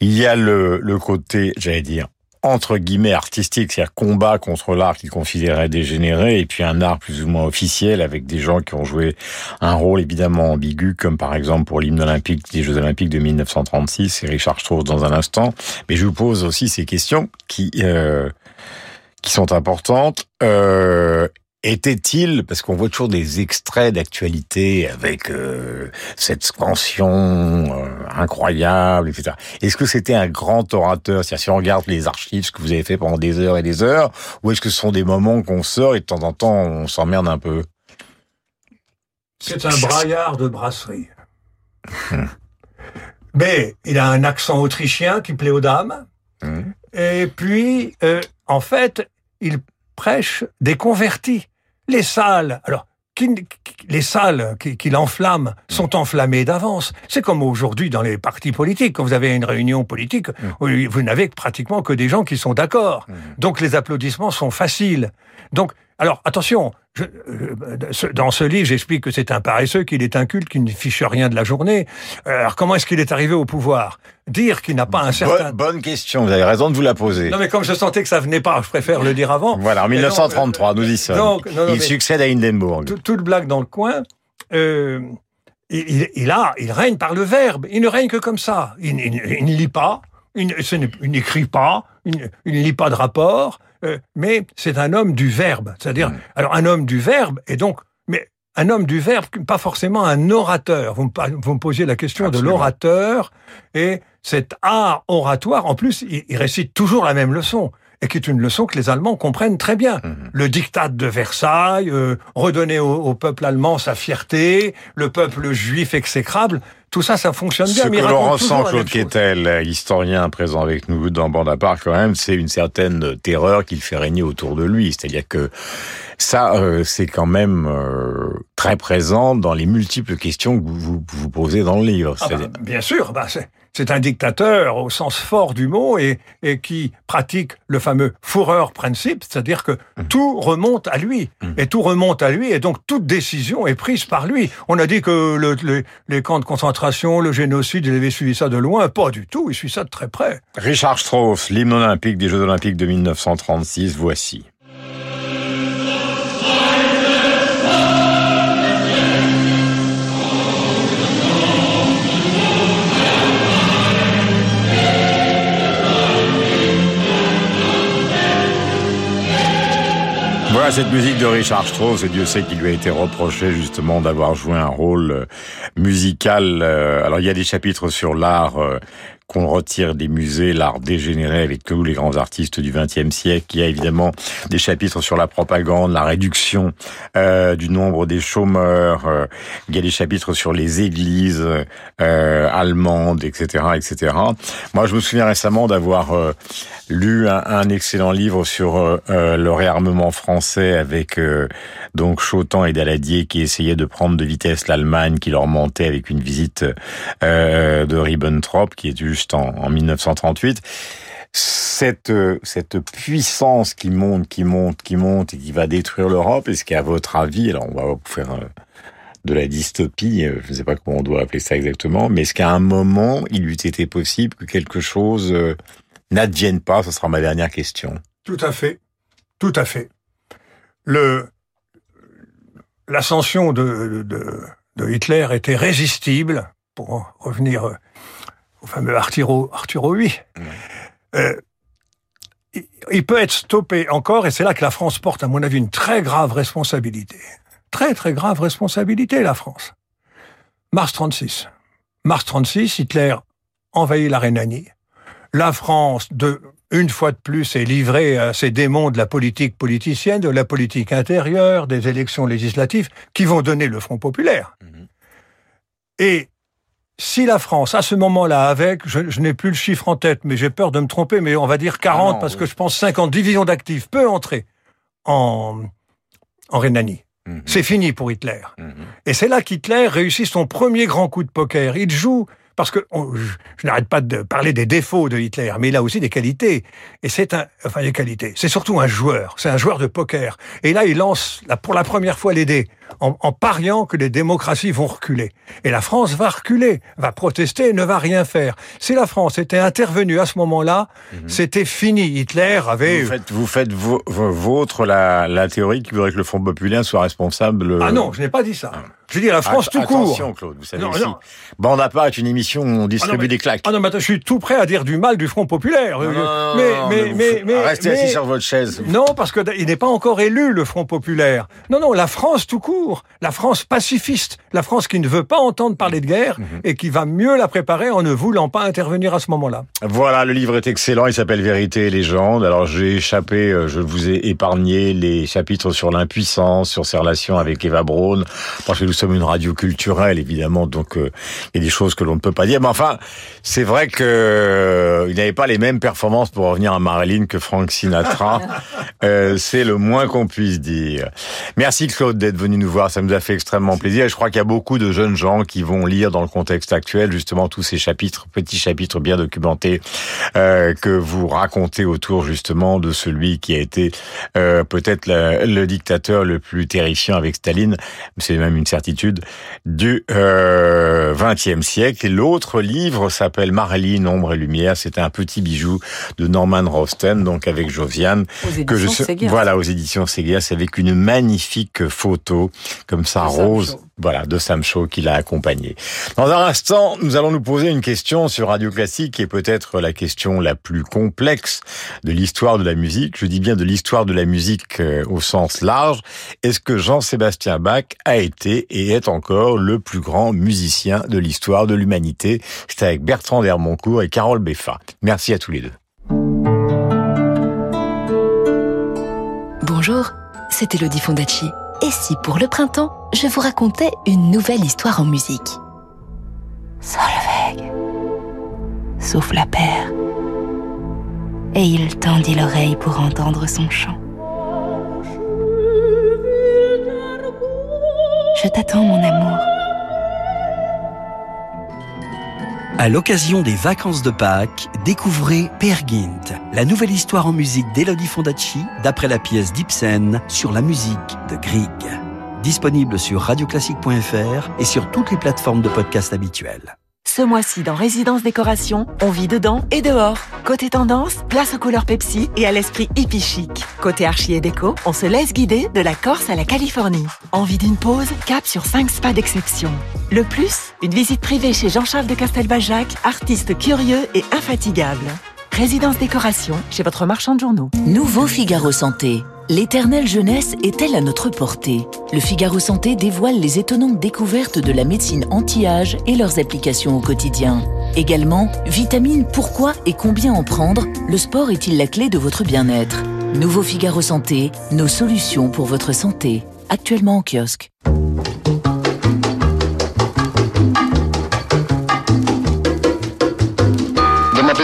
[SPEAKER 7] Il y a le, le côté, j'allais dire, entre guillemets artistique, c'est-à-dire combat contre l'art qu'il considérait dégénéré, et puis un art plus ou moins officiel avec des gens qui ont joué un rôle évidemment ambigu, comme par exemple pour l'hymne olympique des Jeux olympiques de 1936, et Richard Strauss dans un instant. Mais je vous pose aussi ces questions qui euh, qui sont importantes. Euh, était-il, parce qu'on voit toujours des extraits d'actualité avec euh, cette scansion euh, incroyable, etc. Est-ce que c'était un grand orateur? C'est-à-dire si on regarde les archives, ce que vous avez fait pendant des heures et des heures, ou est-ce que ce sont des moments qu'on sort et de temps en temps on s'emmerde un peu?
[SPEAKER 1] C'est un braillard de brasserie. Mais il a un accent autrichien qui plaît aux dames. Et puis, euh, en fait, il prêche des convertis. Les salles, alors, qui, les salles qui, qui l'enflamment sont enflammées d'avance. C'est comme aujourd'hui dans les partis politiques. Quand vous avez une réunion politique,
[SPEAKER 7] Mmh.
[SPEAKER 1] vous n'avez pratiquement que des gens qui sont d'accord. Donc les applaudissements sont faciles. Donc, alors attention, je, euh, dans ce livre, j'explique que c'est un paresseux, qu'il est inculte, qu'il ne fiche rien de la journée. Euh, Alors comment est-ce qu'il est arrivé au pouvoir? Dire qu'il n'a pas un certain...
[SPEAKER 7] Bonne, bonne question, vous avez raison de vous la poser.
[SPEAKER 1] Non mais comme je sentais que ça venait pas, je préfère le dire avant.
[SPEAKER 7] Voilà, en
[SPEAKER 1] Mais non,
[SPEAKER 7] 1933, nous y sommes.
[SPEAKER 1] donc, non, non,
[SPEAKER 7] il succède à Hindenburg.
[SPEAKER 1] tout- toute blague dans le coin. Euh, il, a, il règne par le verbe. Il ne règne que comme ça. Il, il- il ne lit pas, il, n'écrit pas, il, ne- il ne lit pas de rapport, euh, mais c'est un homme du verbe. C'est-à-dire, alors un homme du verbe, et donc, mais un homme du verbe, pas forcément un orateur. Vous me, vous me posiez la question
[SPEAKER 7] Absolument.
[SPEAKER 1] de l'orateur, et cet art oratoire, en plus, il, il récite toujours la même leçon. Et qui est une leçon que les Allemands comprennent très bien. Le diktat de Versailles, euh, redonner au, au peuple allemand sa fierté, le peuple juif exécrable, tout ça, ça fonctionne bien.
[SPEAKER 7] Ce
[SPEAKER 1] mais
[SPEAKER 7] que l'on ressent,
[SPEAKER 1] la
[SPEAKER 7] Claude historien présent avec nous dans Bande à part, quand même, c'est une certaine terreur qu'il fait régner autour de lui. C'est-à-dire que ça, euh, c'est quand même euh, très présent dans les multiples questions que vous vous, vous posez dans le livre.
[SPEAKER 1] Ah bah, bien sûr, bah, c'est, c'est un dictateur au sens fort du mot et, et qui pratique le fameux fourreur principe, c'est-à-dire que
[SPEAKER 7] Mmh.
[SPEAKER 1] tout remonte à lui et tout remonte à lui et donc toute décision est prise par lui. On a dit que le- le- les camps de concentration, le génocide, il avait suivi ça de loin, pas du tout, il suit ça de très près.
[SPEAKER 7] Richard Strauss, l'hymne olympique des Jeux olympiques de 1936, voici. Cette musique de Richard Strauss, et Dieu sait qu'il lui a été reproché justement d'avoir joué un rôle euh, musical. euh, Alors il y a des chapitres sur l'art euh, qu'on retire des musées, l'art dégénéré avec tous les grands artistes du XXe siècle. Il y a évidemment des chapitres sur la propagande, la réduction euh, du nombre des chômeurs. euh, il y a des chapitres sur les églises euh, allemandes, etc., etc. Moi, je me souviens récemment d'avoir euh, lu un, excellent livre sur le réarmement français avec donc Chotan et Daladier qui essayaient de prendre de vitesse l'Allemagne, qui leur montait avec une visite de Ribbentrop, qui est juste en, en 1938 cette euh, cette puissance qui monte, qui monte, qui monte et qui va détruire l'Europe, est-ce qu'à votre avis, alors on va faire euh, de la dystopie, euh, je ne sais pas comment on doit appeler ça exactement, mais est-ce qu'à un moment, il eût été possible que quelque chose n'advienne pas? Ce sera ma dernière question.
[SPEAKER 1] Tout à fait. Tout à fait. L'ascension de, de, Hitler était résistible, pour revenir au fameux Arturo, Arturo VIII. Euh, il- il peut être stoppé encore, et c'est là que la France porte, à mon avis, une très grave responsabilité. Très, très grave responsabilité, la France. Mars 36. Mars 36, Hitler envahit la Rhénanie. La France, de, une fois de plus, est livrée à ces démons de la politique politicienne, de la politique intérieure, des élections législatives, qui vont donner le Front populaire. Et si la France, à ce moment-là, avec, je, je n'ai plus le chiffre en tête, mais j'ai peur de me tromper, mais on va dire 40,
[SPEAKER 7] Ah non,
[SPEAKER 1] parce
[SPEAKER 7] oui.
[SPEAKER 1] que je pense 50 divisions d'actifs, peut entrer en, en Rhénanie.
[SPEAKER 7] Mhm.
[SPEAKER 1] C'est fini pour Hitler.
[SPEAKER 7] Mhm.
[SPEAKER 1] Et c'est là qu'Hitler réussit son premier grand coup de poker. Il joue, parce que on- je, je n'arrête pas de parler des défauts de Hitler, mais il a aussi des qualités. Et c'est un, enfin des qualités. C'est surtout un joueur. C'est un joueur de poker. Et là, il lance là, pour la première fois les dés en, en pariant que les démocraties vont reculer. Et la France va reculer, va protester, ne va rien faire. Si la France était intervenue à ce moment-là, c'était fini. Hitler avait
[SPEAKER 7] Vous faites, vous faites vôtre la, la théorie qui voudrait que le Front populaire soit responsable. euh,
[SPEAKER 1] ah non, je n'ai pas dit ça. Je dis la France
[SPEAKER 7] Att-
[SPEAKER 1] tout court.
[SPEAKER 7] Attention, Claude, vous savez
[SPEAKER 1] Non.
[SPEAKER 7] Bande à part est une émission où on distribue
[SPEAKER 1] Ah non, mais-
[SPEAKER 7] des claques.
[SPEAKER 1] Ah non, mais attends, je suis tout prêt à dire du mal du Front populaire.
[SPEAKER 7] Non, non, non,
[SPEAKER 1] mais, mais, mais,
[SPEAKER 7] restez assis sur votre chaise.
[SPEAKER 1] Non, parce que il n'est pas encore élu le Front populaire. Non, non, la France tout court, la France pacifiste, la France qui ne veut pas entendre parler de guerre
[SPEAKER 7] Mhm.
[SPEAKER 1] et qui va mieux la préparer en ne voulant pas intervenir à ce moment-là.
[SPEAKER 7] Voilà, le livre est excellent, il s'appelle Vérité et légende. Alors j'ai échappé, euh, je vous ai épargné les chapitres sur l'impuissance, sur ses relations avec Eva Braun, parce que nous sommes une radio culturelle, évidemment, donc euh, il y a des choses que l'on ne peut pas dire. Mais enfin, c'est vrai que euh, il n'avait pas les mêmes performances pour revenir à Marilyn que Frank Sinatra. (laughs) Euh, c'est le moins qu'on puisse dire. Merci Claude d'être venu nous voir, ça nous a fait extrêmement plaisir. Et je crois qu'il y a beaucoup de jeunes gens qui vont lire dans le contexte actuel justement tous ces chapitres, petits chapitres bien documentés que vous racontez autour justement de celui qui a été peut-être le dictateur le plus terrifiant avec Staline. C'est même une du euh, XXe siècle. Et l'autre livre s'appelle Marilyn, ombre et lumière. C'est un petit bijou de Norman Rosten, donc avec Josiane,
[SPEAKER 9] que je
[SPEAKER 7] voilà aux éditions Seguias, avec une magnifique photo comme ça rose, voilà de Sam Shaw qui l'a accompagné. Dans un instant, nous allons nous poser une question sur Radio Classique qui est peut-être la question la plus complexe de l'histoire de la musique. Je dis bien de l'histoire de la musique euh, au sens large. Est-ce que Jean-Sébastien Bach a été et est encore le plus grand musicien de l'histoire de l'humanité? C'est avec Bertrand Dermoncourt et Carole Beffa. Merci à tous les deux.
[SPEAKER 11] Bonjour, c'est Elodie Fondacci. Et si pour le printemps, je vous racontais une nouvelle histoire en musique? Solveig la paire. Et il tendit l'oreille pour entendre son chant. Je t'attends, mon amour.
[SPEAKER 12] À l'occasion des vacances de Pâques, découvrez Per Gint, la nouvelle histoire en musique d'Elodie Fondacci, d'après la pièce d'Ibsen sur la musique de Grieg. Disponible sur radioclassique.fr et sur toutes les plateformes de podcast habituelles.
[SPEAKER 13] Ce mois-ci, dans Résidence Décoration, on vit dedans et dehors. Côté tendance, place aux couleurs Pepsi et à l'esprit hippie chic. Côté archi et déco, on se laisse guider de la Corse à la Californie. Envie d'une pause? Cap sur 5 spas d'exception. Le plus, une visite privée chez Jean-Charles de Castelbajac, artiste curieux et infatigable. Résidence Décoration, chez votre marchand de journaux.
[SPEAKER 14] Nouveau Figaro Santé. L'éternelle jeunesse est-elle à notre portée? Le Figaro Santé dévoile les étonnantes découvertes de la médecine anti-âge et leurs applications au quotidien. Également, vitamines, pourquoi et combien en prendre? Le sport est-il la clé de votre bien-être? Nouveau Figaro Santé, nos solutions pour votre santé. Actuellement en kiosque.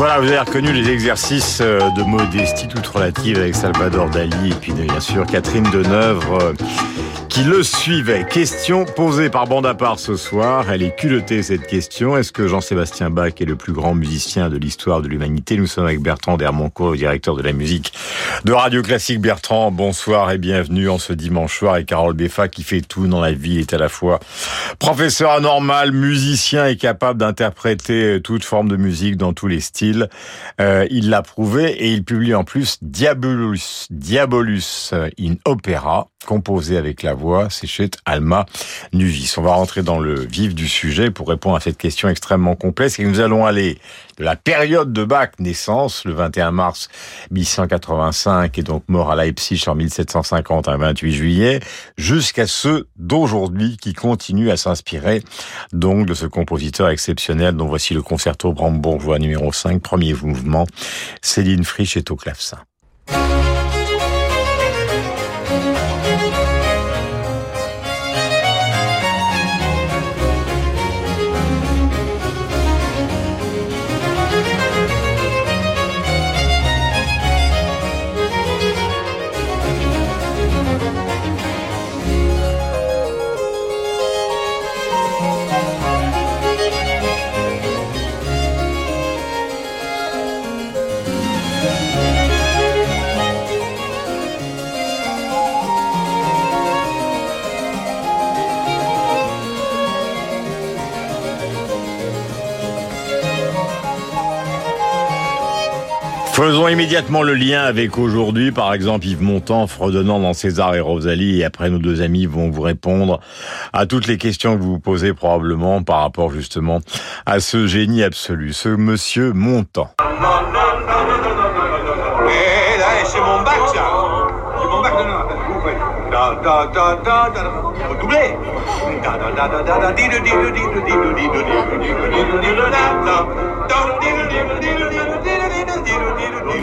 [SPEAKER 7] Voilà, vous avez reconnu les exercices euh, de modestie toute relative avec Salvador Dali et puis bien sûr Catherine Deneuve euh, qui le suivait. Question posée par bande ce soir. Elle est culottée cette question. Est-ce que Jean-Sébastien Bach est le plus grand musicien de l'histoire de l'humanité? Nous sommes avec Bertrand Dermoncourt, directeur de la musique de Radio Classique. Bertrand, bonsoir et bienvenue en ce dimanche soir. Et Carole Beffa qui fait tout dans la vie est à la fois professeur anormal, musicien et capable d'interpréter toute forme de musique dans tous les styles. Euh, il l'a prouvé et il publie en plus Diabolus, Diabolus in Opera, composé avec la voix, c'est chez Alma Nuvis. On va rentrer dans le vif du sujet pour répondre à cette question extrêmement complexe et nous allons aller de la période de Bach, naissance, le 21 mars 1185 et donc mort à Leipzig en 1750, un 28 juillet, jusqu'à ceux d'aujourd'hui qui continuent à s'inspirer donc de ce compositeur exceptionnel dont voici le concerto brandebourgeois numéro 5, premier mouvement, Céline Frisch est au clavecin. Immédiatement le lien avec aujourd'hui, par exemple Yves Montand fredonnant dans César et Rosalie, et après nos deux amis vont vous répondre à toutes les questions que vous vous posez probablement par rapport justement à ce génie absolu, ce monsieur Montand.
[SPEAKER 15] Eh.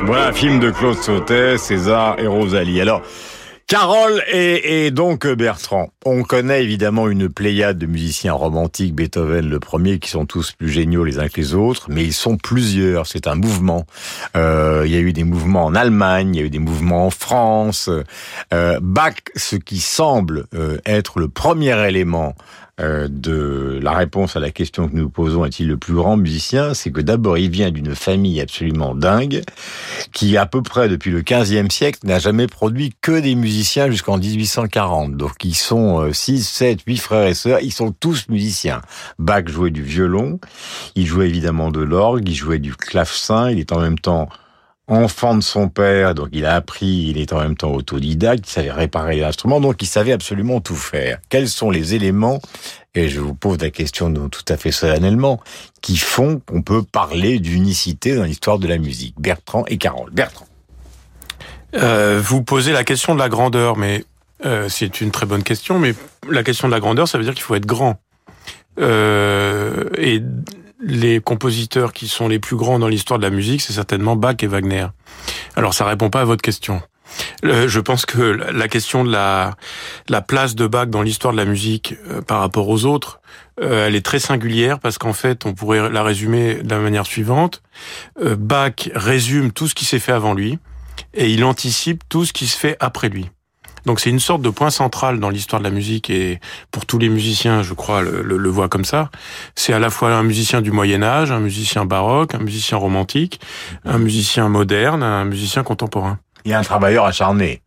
[SPEAKER 7] Voilà un film de Claude Sautet, César et Rosalie. Alors, Carole et, et, donc Bertrand. On connaît évidemment une pléiade de musiciens romantiques, Beethoven le premier, qui sont tous plus géniaux les uns que les autres, mais ils sont plusieurs. C'est un mouvement. Euh, il y a eu des mouvements en Allemagne, il y a eu des mouvements en France. Euh, Bach, ce qui semble euh, être le premier élément euh, de la réponse à la question que nous posons, est-il le plus grand musicien? C'est que d'abord, il vient d'une famille absolument dingue, qui à peu près depuis le 15e siècle n'a jamais produit que des musiciens jusqu'en 1840. Donc ils sont 6, 7, 8 frères et sœurs, ils sont tous musiciens. Bach jouait du violon, il jouait évidemment de l'orgue, il jouait du clavecin, il est en même temps enfant de son père, donc il a appris, il est en même temps autodidacte, il savait réparer l'instrument, donc il savait absolument tout faire. Quels sont les éléments, et je vous pose la question tout à fait solennellement, qui font qu'on peut parler d'unicité dans l'histoire de la musique? Bertrand et Carole. Bertrand.
[SPEAKER 16] Euh, vous posez la question de la grandeur, mais euh, c'est une très bonne question, mais la question de la grandeur, ça veut dire qu'il faut être grand. Euh, et les compositeurs qui sont les plus grands dans l'histoire de la musique, c'est certainement Bach et Wagner. Alors ça répond pas à votre question. Euh, je pense que la question de la, la place de Bach dans l'histoire de la musique euh, par rapport aux autres, euh, elle est très singulière parce qu'en fait, on pourrait la résumer de la manière suivante. Bach résume tout ce qui s'est fait avant lui et il anticipe tout ce qui se fait après lui. Donc c'est une sorte de point central dans l'histoire de la musique et pour tous les musiciens, je crois, le, le, le comme ça. C'est à la fois un musicien du Moyen Âge, un musicien baroque, un musicien romantique, un musicien moderne, un musicien contemporain.
[SPEAKER 7] Il y a un travailleur acharné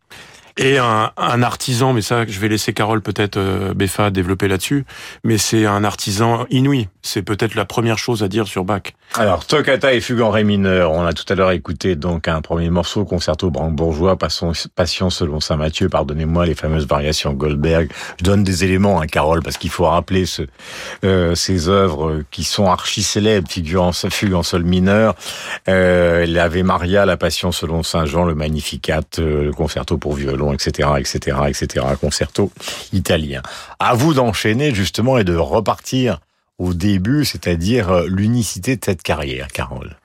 [SPEAKER 16] et un, un, artisan, mais ça, je vais laisser Carole peut-être euh, Beffa développer là-dessus, mais c'est un artisan inouï. C'est peut-être la première chose à dire sur Bach.
[SPEAKER 7] Alors, Toccata et Fugue en ré mineur. On a tout à l'heure écouté donc un premier morceau, concerto brandebourgeois, Passion selon Saint Matthieu, pardonnez-moi, les fameuses variations Goldberg. Je donne des éléments, à hein, Carole, parce qu'il faut rappeler ce, euh, ces œuvres qui sont archi célèbres, figure en, Fugue en sol mineur, euh, l'Ave Maria, la Passion selon Saint Jean, le Magnificat, euh, le concerto pour violon, etc., etc., etc., concerto italien. À vous d'enchaîner justement et de repartir au début, c'est-à-dire l'unicité de cette carrière, Carole.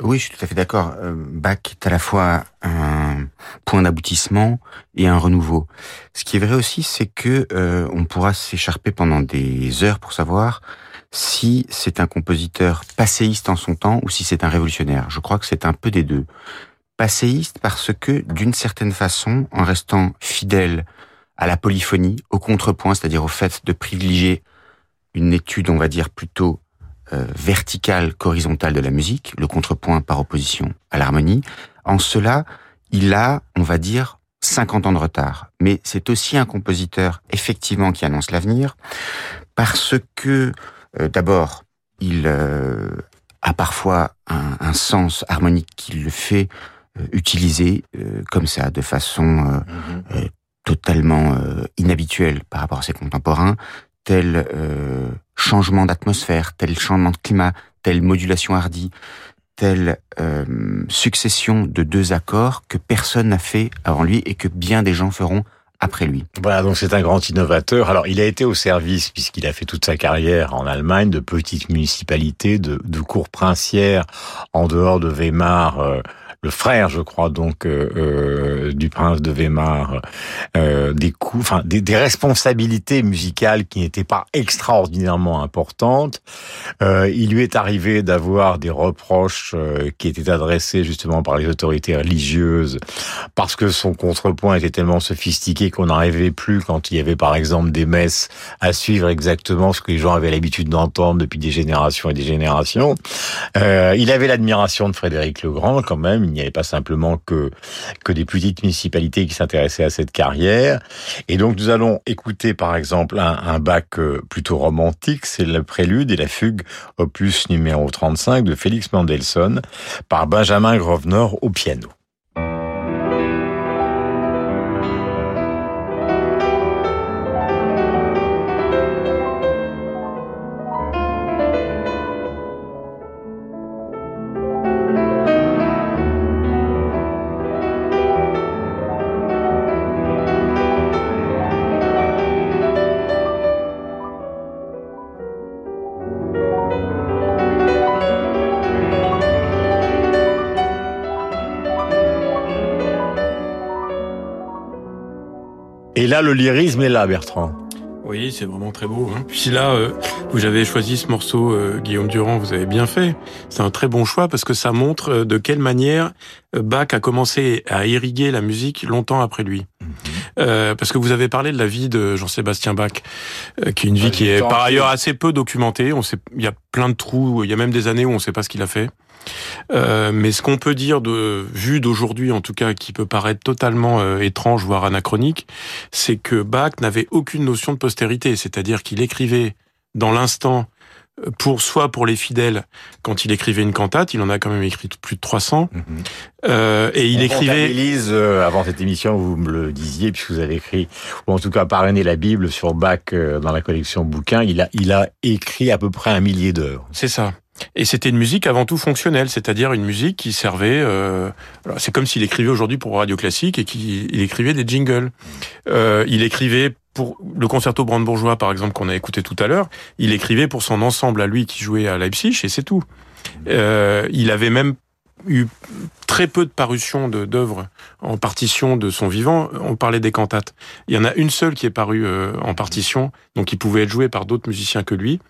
[SPEAKER 17] Oui, je suis tout à fait d'accord. Bach est à la fois un point d'aboutissement et un renouveau. Ce qui est vrai aussi, c'est que euh, on pourra s'écharper pendant des heures pour savoir si c'est un compositeur passéiste en son temps ou si c'est un révolutionnaire. Je crois que c'est un peu des deux. Passéiste parce que, d'une certaine façon, en restant fidèle à la polyphonie, au contrepoint, c'est-à-dire au fait de privilégier une étude, on va dire, plutôt euh, verticale qu'horizontale de la musique, le contrepoint par opposition à l'harmonie. En cela, il a, on va dire, 50 ans de retard. Mais c'est aussi un compositeur, effectivement, qui annonce l'avenir, parce que, euh, d'abord, il euh, a parfois un, un, sens harmonique qui le fait utiliser comme ça, de façon totalement inhabituelle par rapport à ses contemporains, tel euh, changement d'atmosphère, tel changement de climat, telle modulation hardie, telle euh, succession de deux accords que personne n'a fait avant lui et que bien des gens feront après lui.
[SPEAKER 7] Voilà, donc c'est un grand innovateur. Alors, il a été au service, puisqu'il a fait toute sa carrière en Allemagne, de petites municipalités, de, de cours princières en dehors de Weimar, euh, le frère, je crois, donc euh, euh, du prince de Weimar, euh, des coups, enfin des, responsabilités musicales qui n'étaient pas extraordinairement importantes. Il lui est arrivé d'avoir des reproches qui étaient adressés justement par les autorités religieuses parce que son contrepoint était tellement sophistiqué qu'on n'arrivait plus quand il y avait par exemple des messes à suivre exactement ce que les gens avaient l'habitude d'entendre depuis des générations et des générations. Il avait l'admiration de Frédéric le Grand quand même n'y avait pas simplement que, que des petites municipalités qui s'intéressaient à cette carrière. Et donc nous allons écouter par exemple un, Bach euh, plutôt romantique, c'est le prélude et la fugue opus numéro 35 de Félix Mendelssohn par Benjamin Grosvenor au piano. Là, le lyrisme est là, Bertrand.
[SPEAKER 16] Oui, c'est vraiment très beau. Hein. Puis là, euh, vous avez choisi ce morceau, euh, Guillaume Durand, vous avez bien fait. C'est un très bon choix parce que ça montre euh, de quelle manière euh, Bach a commencé à irriguer la musique longtemps après lui. Euh, parce que vous avez parlé de la vie de Jean-Sébastien Bach, euh, qui est une vie qui est par ailleurs assez peu documentée. On sait, il y a plein de trous. Il y a même des années où on ne sait pas ce qu'il a fait. Euh, mais ce qu'on peut dire de vu d'aujourd'hui, en tout cas, qui peut paraître totalement euh, étrange, voire anachronique, c'est que Bach n'avait aucune notion de postérité. C'est-à-dire qu'il écrivait dans l'instant pour soit pour les fidèles quand il écrivait une cantate, il en a quand même écrit plus de 300, euh, et il
[SPEAKER 7] On
[SPEAKER 16] écrivait.
[SPEAKER 7] comptabilise, euh, avant cette émission, vous me le disiez, puisque vous avez écrit, ou en tout cas parrainé la Bible sur Bach euh, dans la collection bouquins, il a, il a écrit à peu près un millier d'heures.
[SPEAKER 16] C'est ça. Et c'était une musique avant tout fonctionnelle, c'est-à-dire une musique qui servait. Euh, c'est comme s'il écrivait aujourd'hui pour Radio Classique et qu'il écrivait des jingles. Euh, il écrivait pour le concerto brandebourgeois, par exemple, qu'on a écouté tout à l'heure. Il écrivait pour son ensemble à lui qui jouait à Leipzig et c'est tout. Euh, il avait même eu très peu de parutions de- d'œuvres en partition de son vivant. On parlait des cantates. Il y en a une seule qui est parue euh, en partition, donc qui pouvait être jouée par d'autres musiciens que lui,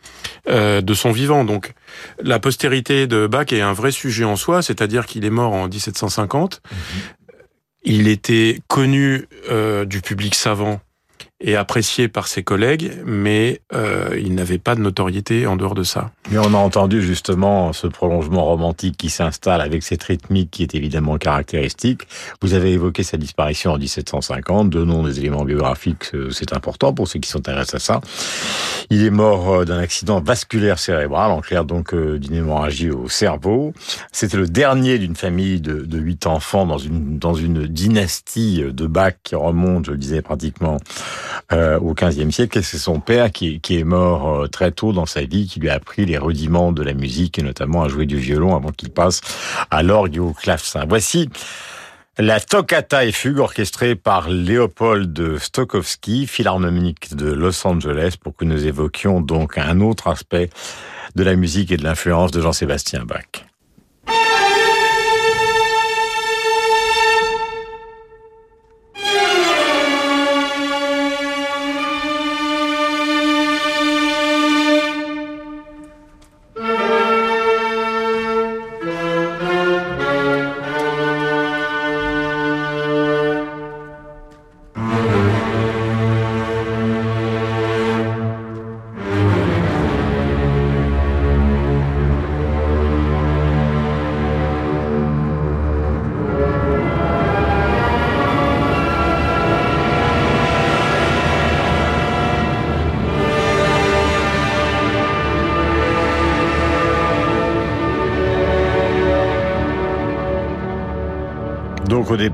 [SPEAKER 16] euh, de son vivant. Donc la postérité de Bach est un vrai sujet en soi, c'est-à-dire qu'il est mort en 1750. Il était connu euh, du public savant et apprécié par ses collègues, mais euh, il n'avait pas de notoriété en dehors de ça.
[SPEAKER 7] Mais on a entendu justement ce prolongement romantique qui s'installe avec cette rythmique qui est évidemment caractéristique. Vous avez évoqué sa disparition en 1750, donnons des éléments biographiques, euh, c'est important pour ceux qui s'intéressent à ça. Il est mort euh, d'un accident vasculaire cérébral, en clair donc d'une hémorragie au cerveau. C'était le dernier d'une famille de, de huit enfants dans une, dans une dynastie de Bach qui remonte, je le disais, pratiquement euh, au XVe siècle. C'est son père qui, qui est mort euh, très tôt dans sa vie, qui lui a appris les rudiments de la musique et notamment à jouer du violon avant qu'il passe à l'orgue et au clavecin. Voici la Toccata et Fugue orchestrée par Léopold Stokowski, philharmonique de Los Angeles, pour que nous évoquions donc un autre aspect de la musique et de l'influence de Jean-Sébastien Bach.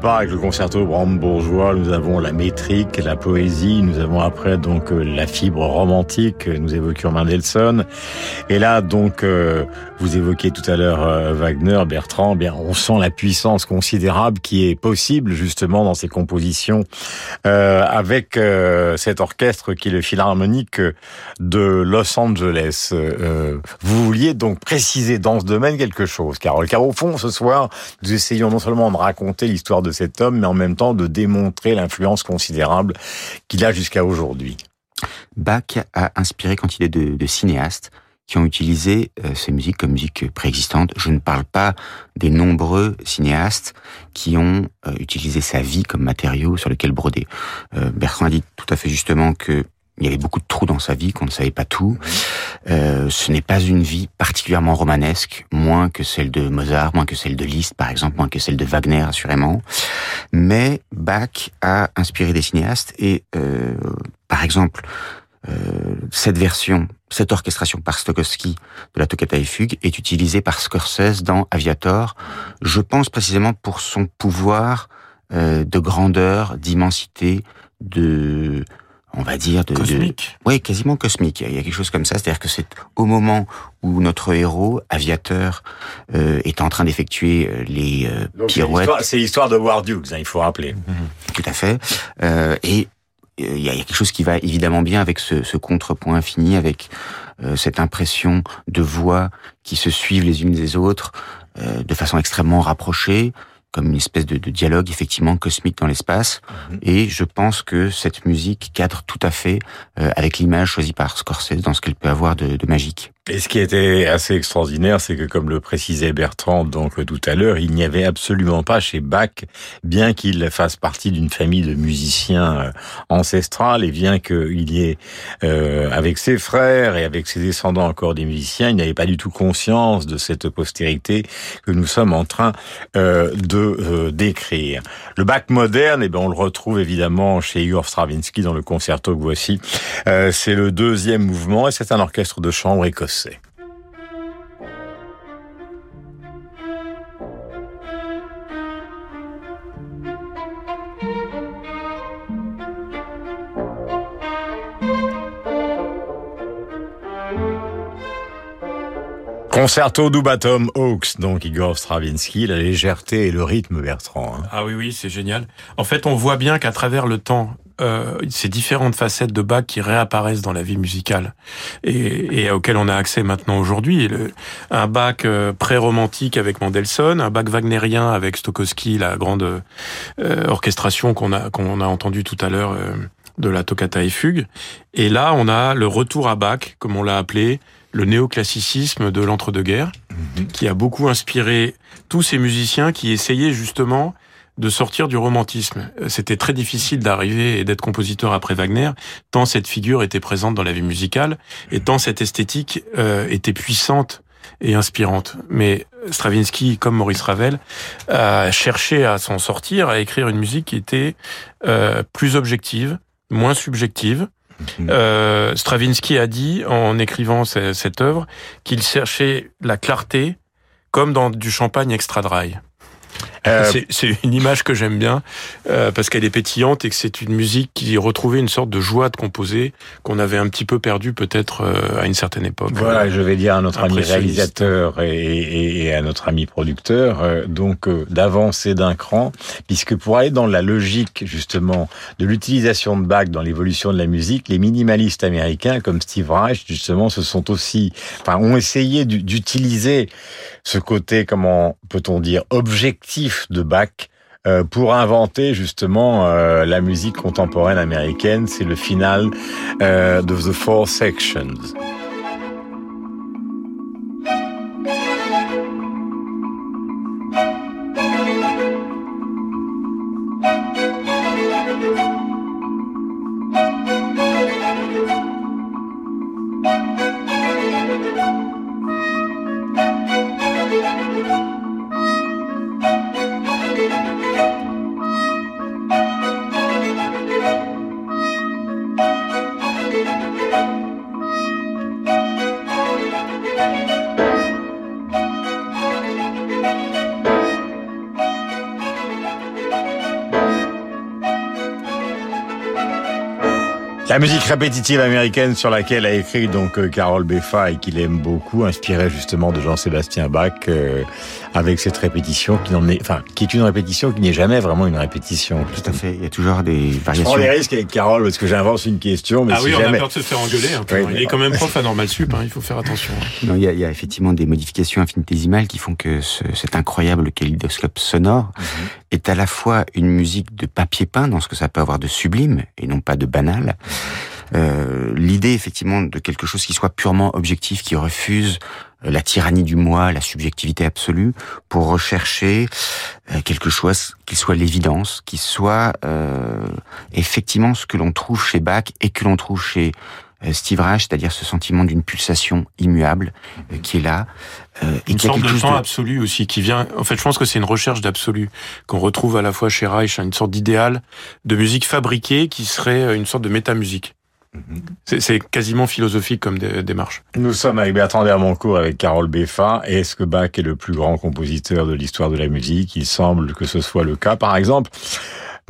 [SPEAKER 7] Départ avec le concerto brandebourgeois, nous avons la métrique, la poésie, nous avons après donc euh, la fibre romantique, nous évoquions Mendelssohn. Et là donc euh, vous évoquiez tout à l'heure euh, Wagner, Bertrand, eh bien on sent la puissance considérable qui est possible justement dans ces compositions euh, avec euh, cet orchestre qui est le Philharmonique de Los Angeles. Euh, vous vouliez donc préciser dans ce domaine quelque chose, Carole, car au fond ce soir nous essayons non seulement de raconter l'histoire de cet homme, mais en même temps de démontrer l'influence considérable qu'il a jusqu'à aujourd'hui.
[SPEAKER 17] Bach a inspiré quantité de, de cinéastes qui ont utilisé euh, ces musiques comme musique préexistante. Je ne parle pas des nombreux cinéastes qui ont euh, utilisé sa vie comme matériau sur lequel broder. Euh, Bertrand a dit tout à fait justement que il y avait beaucoup de trous dans sa vie, qu'on ne savait pas tout. Euh, ce n'est pas une vie particulièrement romanesque, moins que celle de Mozart, moins que celle de Liszt, par exemple, moins que celle de Wagner, assurément. Mais Bach a inspiré des cinéastes et, euh, par exemple, euh, cette version, cette orchestration par Stokowski de la Toccata et Fugue est utilisée par Scorsese dans Aviator. Je pense précisément pour son pouvoir euh, de grandeur, d'immensité, de on va dire de
[SPEAKER 16] cosmique.
[SPEAKER 17] Oui, quasiment cosmique. Il y a quelque chose comme ça, c'est-à-dire que c'est au moment où notre héros, aviateur, euh, est en train d'effectuer euh, les euh,
[SPEAKER 7] Donc, c'est
[SPEAKER 17] pirouettes.
[SPEAKER 7] l'histoire- C'est l'histoire de War Dukes, hein, il faut rappeler.
[SPEAKER 17] Tout à fait. Euh, et euh, il y, a il y a quelque chose qui va évidemment bien avec ce, ce contrepoint infini, avec euh, cette impression de voix qui se suivent les unes des autres euh, de façon extrêmement rapprochée, comme une espèce de, de dialogue effectivement cosmique dans l'espace. Et je pense que cette musique cadre tout à fait euh, avec l'image choisie par Scorsese dans ce qu'elle peut avoir de, de magique.
[SPEAKER 7] Et ce qui était assez extraordinaire, c'est que comme le précisait Bertrand donc tout à l'heure, il n'y avait absolument pas chez Bach, bien qu'il fasse partie d'une famille de musiciens euh, ancestrales et bien qu'il y ait euh, avec ses frères et avec ses descendants encore des musiciens, il n'avait pas du tout conscience de cette postérité que nous sommes en train euh, de euh, décrire. Le Bach moderne, eh ben on le retrouve évidemment chez Igor Stravinsky dans le concerto que voici. Euh, c'est le deuxième mouvement et c'est un orchestre de chambre écossais. Concerto Dubatom Hawks, donc Igor Stravinsky, la légèreté et le rythme Bertrand. hein.
[SPEAKER 16] Ah oui, oui, c'est génial. En fait, on voit bien qu'à travers le temps, euh, ces différentes facettes de Bach qui réapparaissent dans la vie musicale et, et auxquelles on a accès maintenant aujourd'hui. Un Bach euh, pré-romantique avec Mendelssohn, un Bach wagnérien avec Stokowski, la grande euh, orchestration qu'on a qu'on a entendu tout à l'heure euh, de la toccata et fugue. Et là, on a le retour à Bach, comme on l'a appelé, le néoclassicisme de l'entre-deux-guerres, qui a beaucoup inspiré tous ces musiciens qui essayaient justement de sortir du romantisme. C'était très difficile d'arriver et d'être compositeur après Wagner, tant cette figure était présente dans la vie musicale et tant cette esthétique euh, était puissante et inspirante. Mais Stravinsky, comme Maurice Ravel, a cherché à s'en sortir, à écrire une musique qui était euh, plus objective, moins subjective. Euh, Stravinsky a dit, en écrivant ce- cette œuvre, qu'il cherchait la clarté comme dans du champagne extra dry.
[SPEAKER 7] Euh, (laughs)
[SPEAKER 16] C'est- une image que j'aime bien euh, parce qu'elle est pétillante et que c'est une musique qui retrouvait une sorte de joie de composer qu'on avait un petit peu perdu peut-être euh, à une certaine époque.
[SPEAKER 7] Voilà, je vais dire à notre ami réalisateur et, et- et à notre ami producteur, euh, donc euh, d'avancer d'un cran, puisque pour aller dans la logique justement de l'utilisation de Bach dans l'évolution de la musique, les minimalistes américains comme Steve Reich justement se sont aussi, enfin, ont essayé d'u- d'utiliser ce côté, comment peut-on dire, objectif de Bach euh, pour inventer justement euh, la musique contemporaine américaine. C'est le final euh, de The Four Sections. Répétitive américaine sur laquelle a écrit donc euh, Carole Beffa et qu'il aime beaucoup, inspirée justement de Jean-Sébastien Bach, euh, avec cette répétition qui n'en est, enfin, qui est une répétition qui n'est jamais vraiment une répétition.
[SPEAKER 17] Tout à fait. Il y a toujours des
[SPEAKER 7] Je
[SPEAKER 17] variations.
[SPEAKER 7] prends les risques avec Carole parce que j'invente une question, mais
[SPEAKER 16] ah
[SPEAKER 7] si
[SPEAKER 16] oui, on a peur de se faire engueuler un peu.
[SPEAKER 7] Oui,
[SPEAKER 16] Il
[SPEAKER 7] mais-
[SPEAKER 16] est quand même prof à Normal Sup, hein, il faut faire attention.
[SPEAKER 17] Non, il y a, il y a effectivement des modifications infinitésimales qui font que ce- cet incroyable kaléidoscope sonore est à la fois une musique de papier peint dans ce que ça peut avoir de sublime et non pas de banal, euh, l'idée effectivement de quelque chose qui soit purement objectif, qui refuse euh, la tyrannie du moi, la subjectivité absolue, pour rechercher euh, quelque chose qui soit l'évidence, qui soit euh, effectivement ce que l'on trouve chez Bach et que l'on trouve chez euh, Steve Reich, c'est-à-dire ce sentiment d'une pulsation immuable euh, qui est là. Euh, et
[SPEAKER 16] Une
[SPEAKER 17] qui
[SPEAKER 16] sorte de temps
[SPEAKER 17] de-
[SPEAKER 16] absolu aussi qui vient. En fait, je pense que c'est une recherche d'absolu qu'on retrouve à la fois chez Reich, une sorte d'idéal de musique fabriquée qui serait une sorte de métamusique. C'est c'est quasiment philosophique comme dé- démarche.
[SPEAKER 7] Nous sommes avec Bertrand Dermoncourt, avec Carole Beffa. Est-ce que Bach est le plus grand compositeur de l'histoire de la musique? Il semble que ce soit le cas. Par exemple,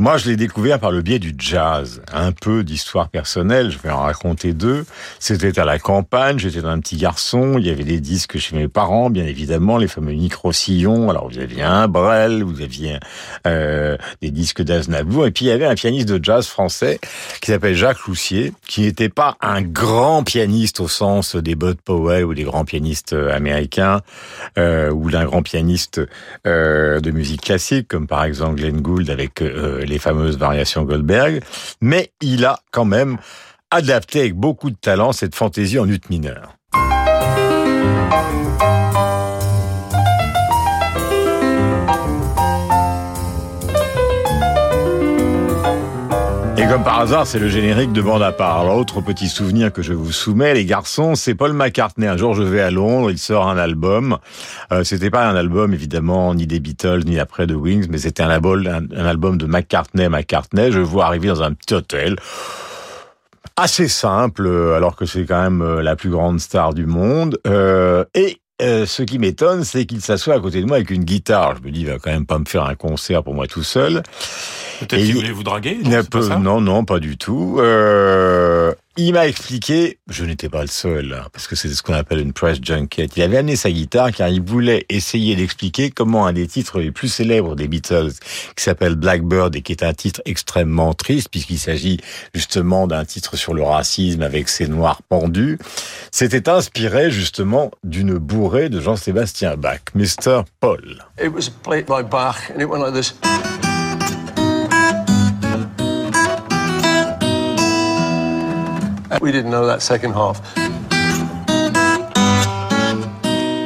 [SPEAKER 7] moi, je l'ai découvert par le biais du jazz. Un peu d'histoire personnelle, je vais en raconter deux. C'était à la campagne, j'étais un petit garçon, il y avait des disques chez mes parents, bien évidemment, les fameux Nick Rossillon. Alors, vous aviez un Brel, vous aviez euh, des disques d'Aznavour, et puis il y avait un pianiste de jazz français qui s'appelle Jacques Loussier, qui n'était pas un grand pianiste au sens des Bud Powell ou des grands pianistes américains, euh, ou d'un grand pianiste euh, de musique classique, comme par exemple Glenn Gould avec les fameuses variations Goldberg, mais il a quand même adapté avec beaucoup de talent cette fantaisie en ut mineur. Comme par hasard, c'est le générique de bande à part. Alors, autre petit souvenir que je vous soumets, les garçons, c'est Paul McCartney. Un jour, je vais à Londres, il sort un album. Euh, c'était pas un album, évidemment, ni des Beatles, ni après The Wings, mais c'était un, album- un, un album de McCartney, McCartney. Je vois arriver dans un petit hôtel. Assez simple, euh, alors que c'est quand même euh, la plus grande star du monde. Euh, et euh, ce qui m'étonne, c'est qu'il s'assoit à côté de moi avec une guitare. Je me dis, il va quand même pas me faire un concert pour moi tout seul.
[SPEAKER 16] Peut-être qu'il
[SPEAKER 7] il-
[SPEAKER 16] voulait vous draguer. non,
[SPEAKER 7] non, pas du tout. Euh, il m'a expliqué, je n'étais pas le seul, hein, parce que c'est ce qu'on appelle une press junket. Il avait amené sa guitare car il voulait essayer d'expliquer comment un des titres les plus célèbres des Beatles, qui s'appelle Blackbird et qui est un titre extrêmement triste puisqu'il s'agit justement d'un titre sur le racisme avec ses noirs pendus, s'était inspiré justement d'une bourrée de Jean-Sébastien Bach, Mr. Paul.
[SPEAKER 18] It was played by Bach, and it went like this. We didn't know that second half.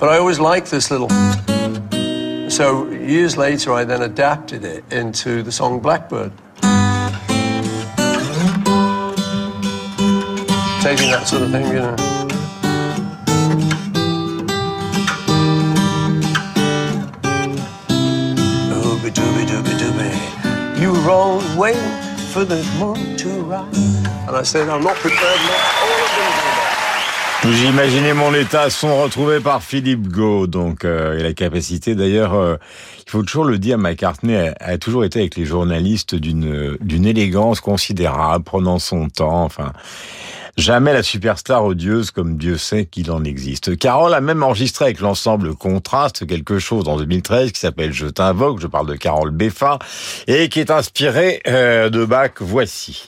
[SPEAKER 18] But I always liked this little. So years later, I then adapted it into the song Blackbird. Taking that sort of thing, you know. You always waiting for the moon to rise. And.
[SPEAKER 7] Vous imaginez mon état, son retrouvé par Philippe Go, donc euh, et la capacité d'ailleurs, euh, il faut toujours le dire, McCartney a, a toujours été avec les journalistes d'une d'une élégance considérable, prenant son temps, enfin. Jamais la superstar odieuse comme Dieu sait qu'il en existe. Carole a même enregistré avec l'ensemble Contraste quelque chose en 2013 qui s'appelle Je t'invoque, je parle de Carole Beffa, et qui est inspiré euh, de Bach. Voici.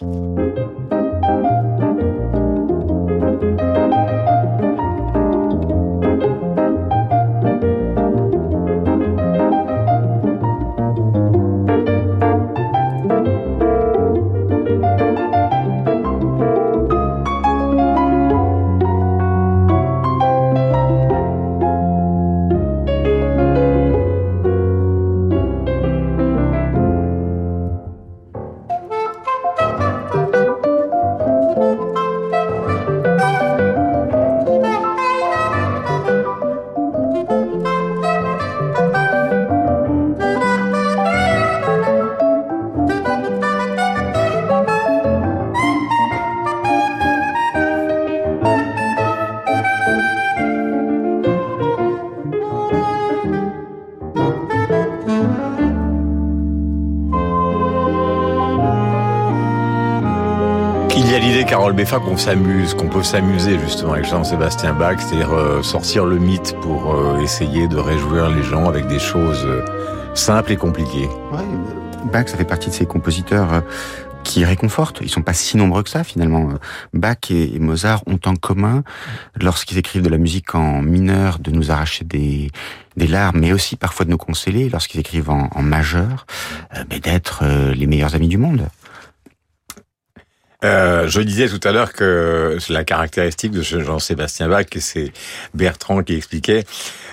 [SPEAKER 7] Carole Beffa, qu'on s'amuse, qu'on peut s'amuser justement avec Jean-Sébastien Bach, c'est-à-dire euh, sortir le mythe pour euh, essayer de réjouir les gens avec des choses euh, simples et compliquées.
[SPEAKER 17] Ouais, Bach, ça fait partie de ces compositeurs euh, qui réconfortent. Ils sont pas si nombreux que ça finalement. Bach et Mozart ont en commun, lorsqu'ils écrivent de la musique en mineur, de nous arracher des des larmes, mais aussi parfois de nous consoler. Lorsqu'ils écrivent en, en majeur, euh, d'être euh, les meilleurs amis du monde.
[SPEAKER 7] Euh, je disais tout à l'heure que la caractéristique de Jean-Sébastien Bach, et c'est Bertrand qui expliquait,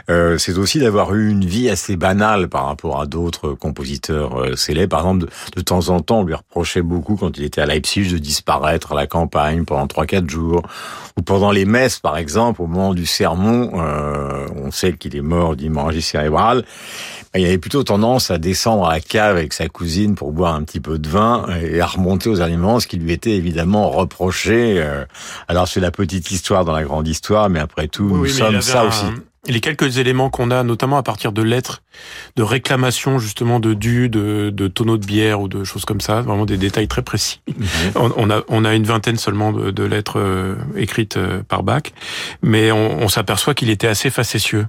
[SPEAKER 7] euh, c'est aussi d'avoir eu une vie assez banale par rapport à d'autres compositeurs euh, célèbres. Par exemple, de, de, temps en temps, on lui reprochait beaucoup quand il était à Leipzig de disparaître à la campagne pendant trois quatre jours, ou pendant les messes, par exemple, au moment du sermon, euh, on sait qu'il est mort d'hémorragie cérébrale. Il avait plutôt tendance à descendre à la cave avec sa cousine pour boire un petit peu de vin et à remonter aux aliments, ce qui lui était évidemment reproché. Euh. Alors c'est la petite histoire dans la grande histoire, mais après tout,
[SPEAKER 16] Oui,
[SPEAKER 7] nous sommes ça aussi.
[SPEAKER 16] Les quelques éléments qu'on a, notamment à partir de lettres, de réclamations justement de dû, de, de tonneaux de bière ou de choses comme ça, vraiment des détails très précis. On, on a, on a une vingtaine seulement de, de lettres euh, écrites euh, par Bach, mais on, on s'aperçoit qu'il était assez facétieux.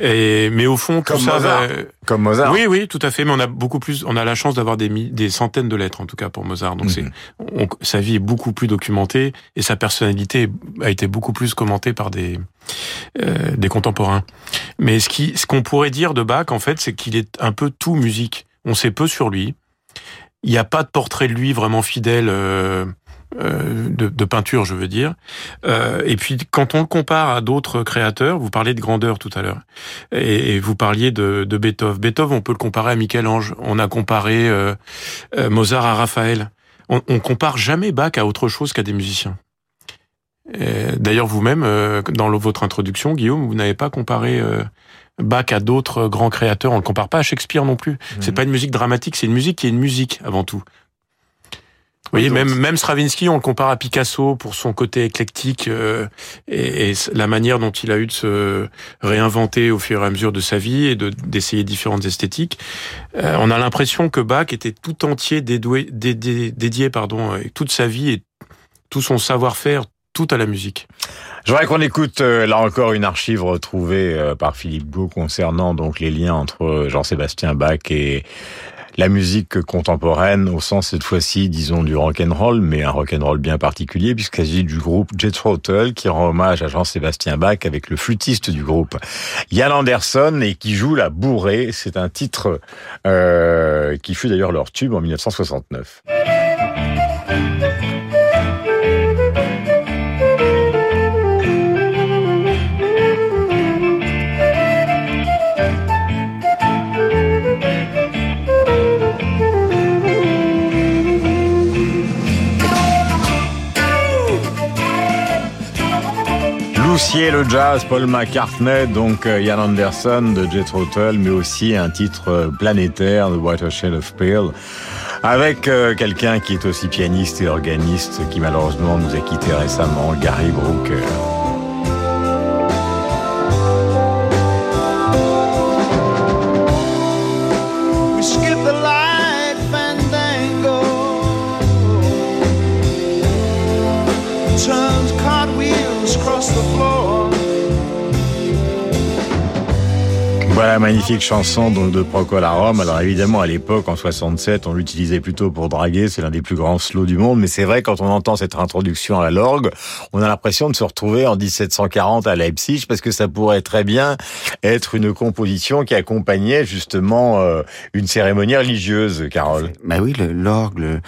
[SPEAKER 16] Et, mais au fond, tout
[SPEAKER 7] Comme
[SPEAKER 16] ça,
[SPEAKER 7] Mozart.
[SPEAKER 16] va-
[SPEAKER 7] Comme Mozart.
[SPEAKER 16] Oui, oui, tout à fait. Mais on a beaucoup plus, on a la chance d'avoir des, centaines de lettres en tout cas pour Mozart. Donc c'est, on- sa vie est beaucoup plus documentée et sa personnalité a été beaucoup plus commentée par des euh, des contemporains. Mais ce qui, ce qu'on pourrait dire de Bach, en fait, c'est qu'il est un peu tout musique. On sait peu sur lui. Il n'y a pas de portrait de lui vraiment fidèle. euh, euh, de, de peinture, je veux dire. Euh, et puis, quand on le compare à d'autres créateurs, vous parliez de grandeur tout à l'heure, et, et vous parliez de, de Beethoven. Beethoven, on peut le comparer à Michel-Ange. On a comparé euh, euh, Mozart à Raphaël. On, on compare jamais Bach à autre chose qu'à des musiciens. D'ailleurs, vous-même, euh, dans votre introduction, Guillaume, vous n'avez pas comparé Bach à d'autres grands créateurs. On le compare pas à Shakespeare non plus. C'est pas une musique dramatique, c'est une musique qui est une musique avant tout. Vous voyez, même, même Stravinsky, on le compare à Picasso pour son côté éclectique euh, et, et la manière dont il a eu de se réinventer au fur et à mesure de sa vie et de d'essayer différentes esthétiques. Euh, on a l'impression que Bach était tout entier dédoué, dédié, dédié pardon, et toute sa vie et tout son savoir-faire, tout à la musique.
[SPEAKER 7] Je voudrais qu'on écoute euh, là encore une archive retrouvée euh, par Philippe Gau concernant donc les liens entre euh, Jean-Sébastien Bach et la musique contemporaine au sens cette fois-ci, disons, du rock'n'roll, mais un rock'n'roll bien particulier puisqu'il s'agit du groupe Jethro Tull qui rend hommage à Jean-Sébastien Bach avec le flûtiste du groupe Yann Anderson et qui joue la bourrée. C'est un titre euh, qui fut d'ailleurs leur tube en 1969. Le jazz, Paul McCartney, donc euh, Ian Anderson de Jethro Tull, mais aussi un titre euh, planétaire de White Shade of Pale, avec euh, quelqu'un qui est aussi pianiste et organiste, qui malheureusement nous a quittés récemment, Gary Brooker. Voilà, magnifique chanson de Procol Harum. Alors évidemment, à l'époque, en 67, on l'utilisait plutôt pour draguer. C'est l'un des plus grands slows du monde. Mais c'est vrai, quand on entend cette introduction à l'orgue, on a l'impression de se retrouver en 1740 à Leipzig parce que ça pourrait très bien être une composition qui accompagnait justement euh, une cérémonie religieuse, Carole.
[SPEAKER 17] Bah oui, l'orgue,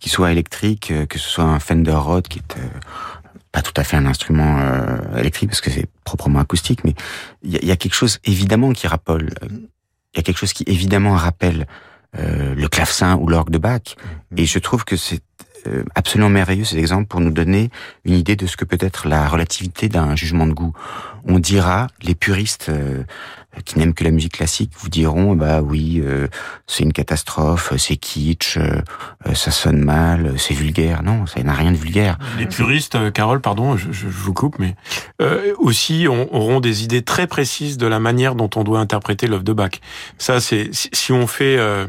[SPEAKER 17] qu'il soit électrique, euh, que ce soit un Fender Rhodes qui est euh, pas tout à fait un instrument électrique parce que c'est proprement acoustique, mais il y, a- il y a quelque chose évidemment qui rappelle. euh, Il y a quelque chose qui évidemment rappelle euh, le clavecin ou l'orgue de Bach. Et je trouve que c'est euh, absolument merveilleux cet exemple pour nous donner une idée de ce que peut être la relativité d'un jugement de goût. On dira, les puristes euh, qui n'aiment que la musique classique vous diront, bah oui, euh, c'est une catastrophe, c'est kitsch, euh, euh, ça sonne mal, c'est vulgaire. Non, ça n'a rien de vulgaire.
[SPEAKER 16] Les puristes, euh, Carole, pardon, je, je- vous coupe, mais euh, aussi on- auront des idées très précises de la manière dont on doit interpréter l'œuvre de Bach. Ça, c'est si, si on fait, euh, euh,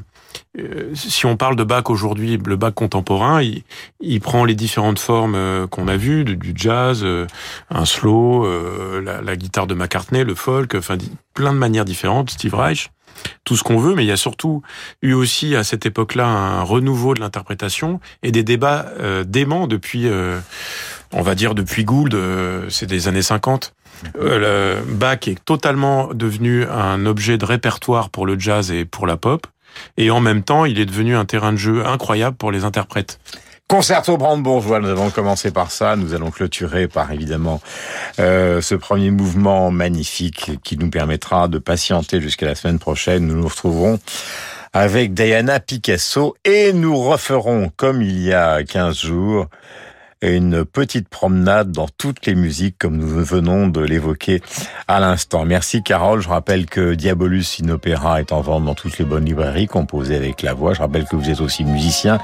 [SPEAKER 16] si on parle de Bach aujourd'hui, le Bach contemporain, il, il prend les différentes formes euh, qu'on a vues, du jazz, euh, un slow, euh, la, guitare de McCartney, le folk, enfin plein de manières différentes. Steve Reich tout ce qu'on veut, mais il y a surtout eu aussi à cette époque-là un renouveau de l'interprétation et des débats euh, déments depuis, euh, on va dire depuis Gould, euh, c'est des années 50. Euh, le Bach est totalement devenu un objet de répertoire pour le jazz et pour la pop, et en même temps, il est devenu un terrain de jeu incroyable pour les interprètes.
[SPEAKER 7] Concerto brandebourgeois, nous avons commencé par ça, nous allons clôturer par évidemment euh, ce premier mouvement magnifique qui nous permettra de patienter jusqu'à la semaine prochaine. Nous nous retrouverons avec Diana Picasso et nous referons comme il y a 15 jours une petite promenade dans toutes les musiques comme nous venons de l'évoquer à l'instant. Merci Carole. Je rappelle que Diabolus in Opera est en vente dans toutes les bonnes librairies composées avec la voix. Je rappelle que vous êtes aussi musicien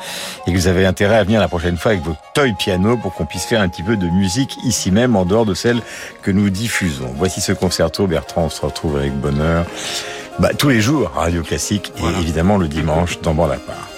[SPEAKER 7] et que vous avez intérêt à venir la prochaine fois avec votre toy piano pour qu'on puisse faire un petit peu de musique ici même en dehors de celle que nous diffusons. Voici ce concerto. Bertrand, on se retrouve avec bonheur. Bah, tous les jours, Radio Classique et évidemment le dimanche dans Bande à part.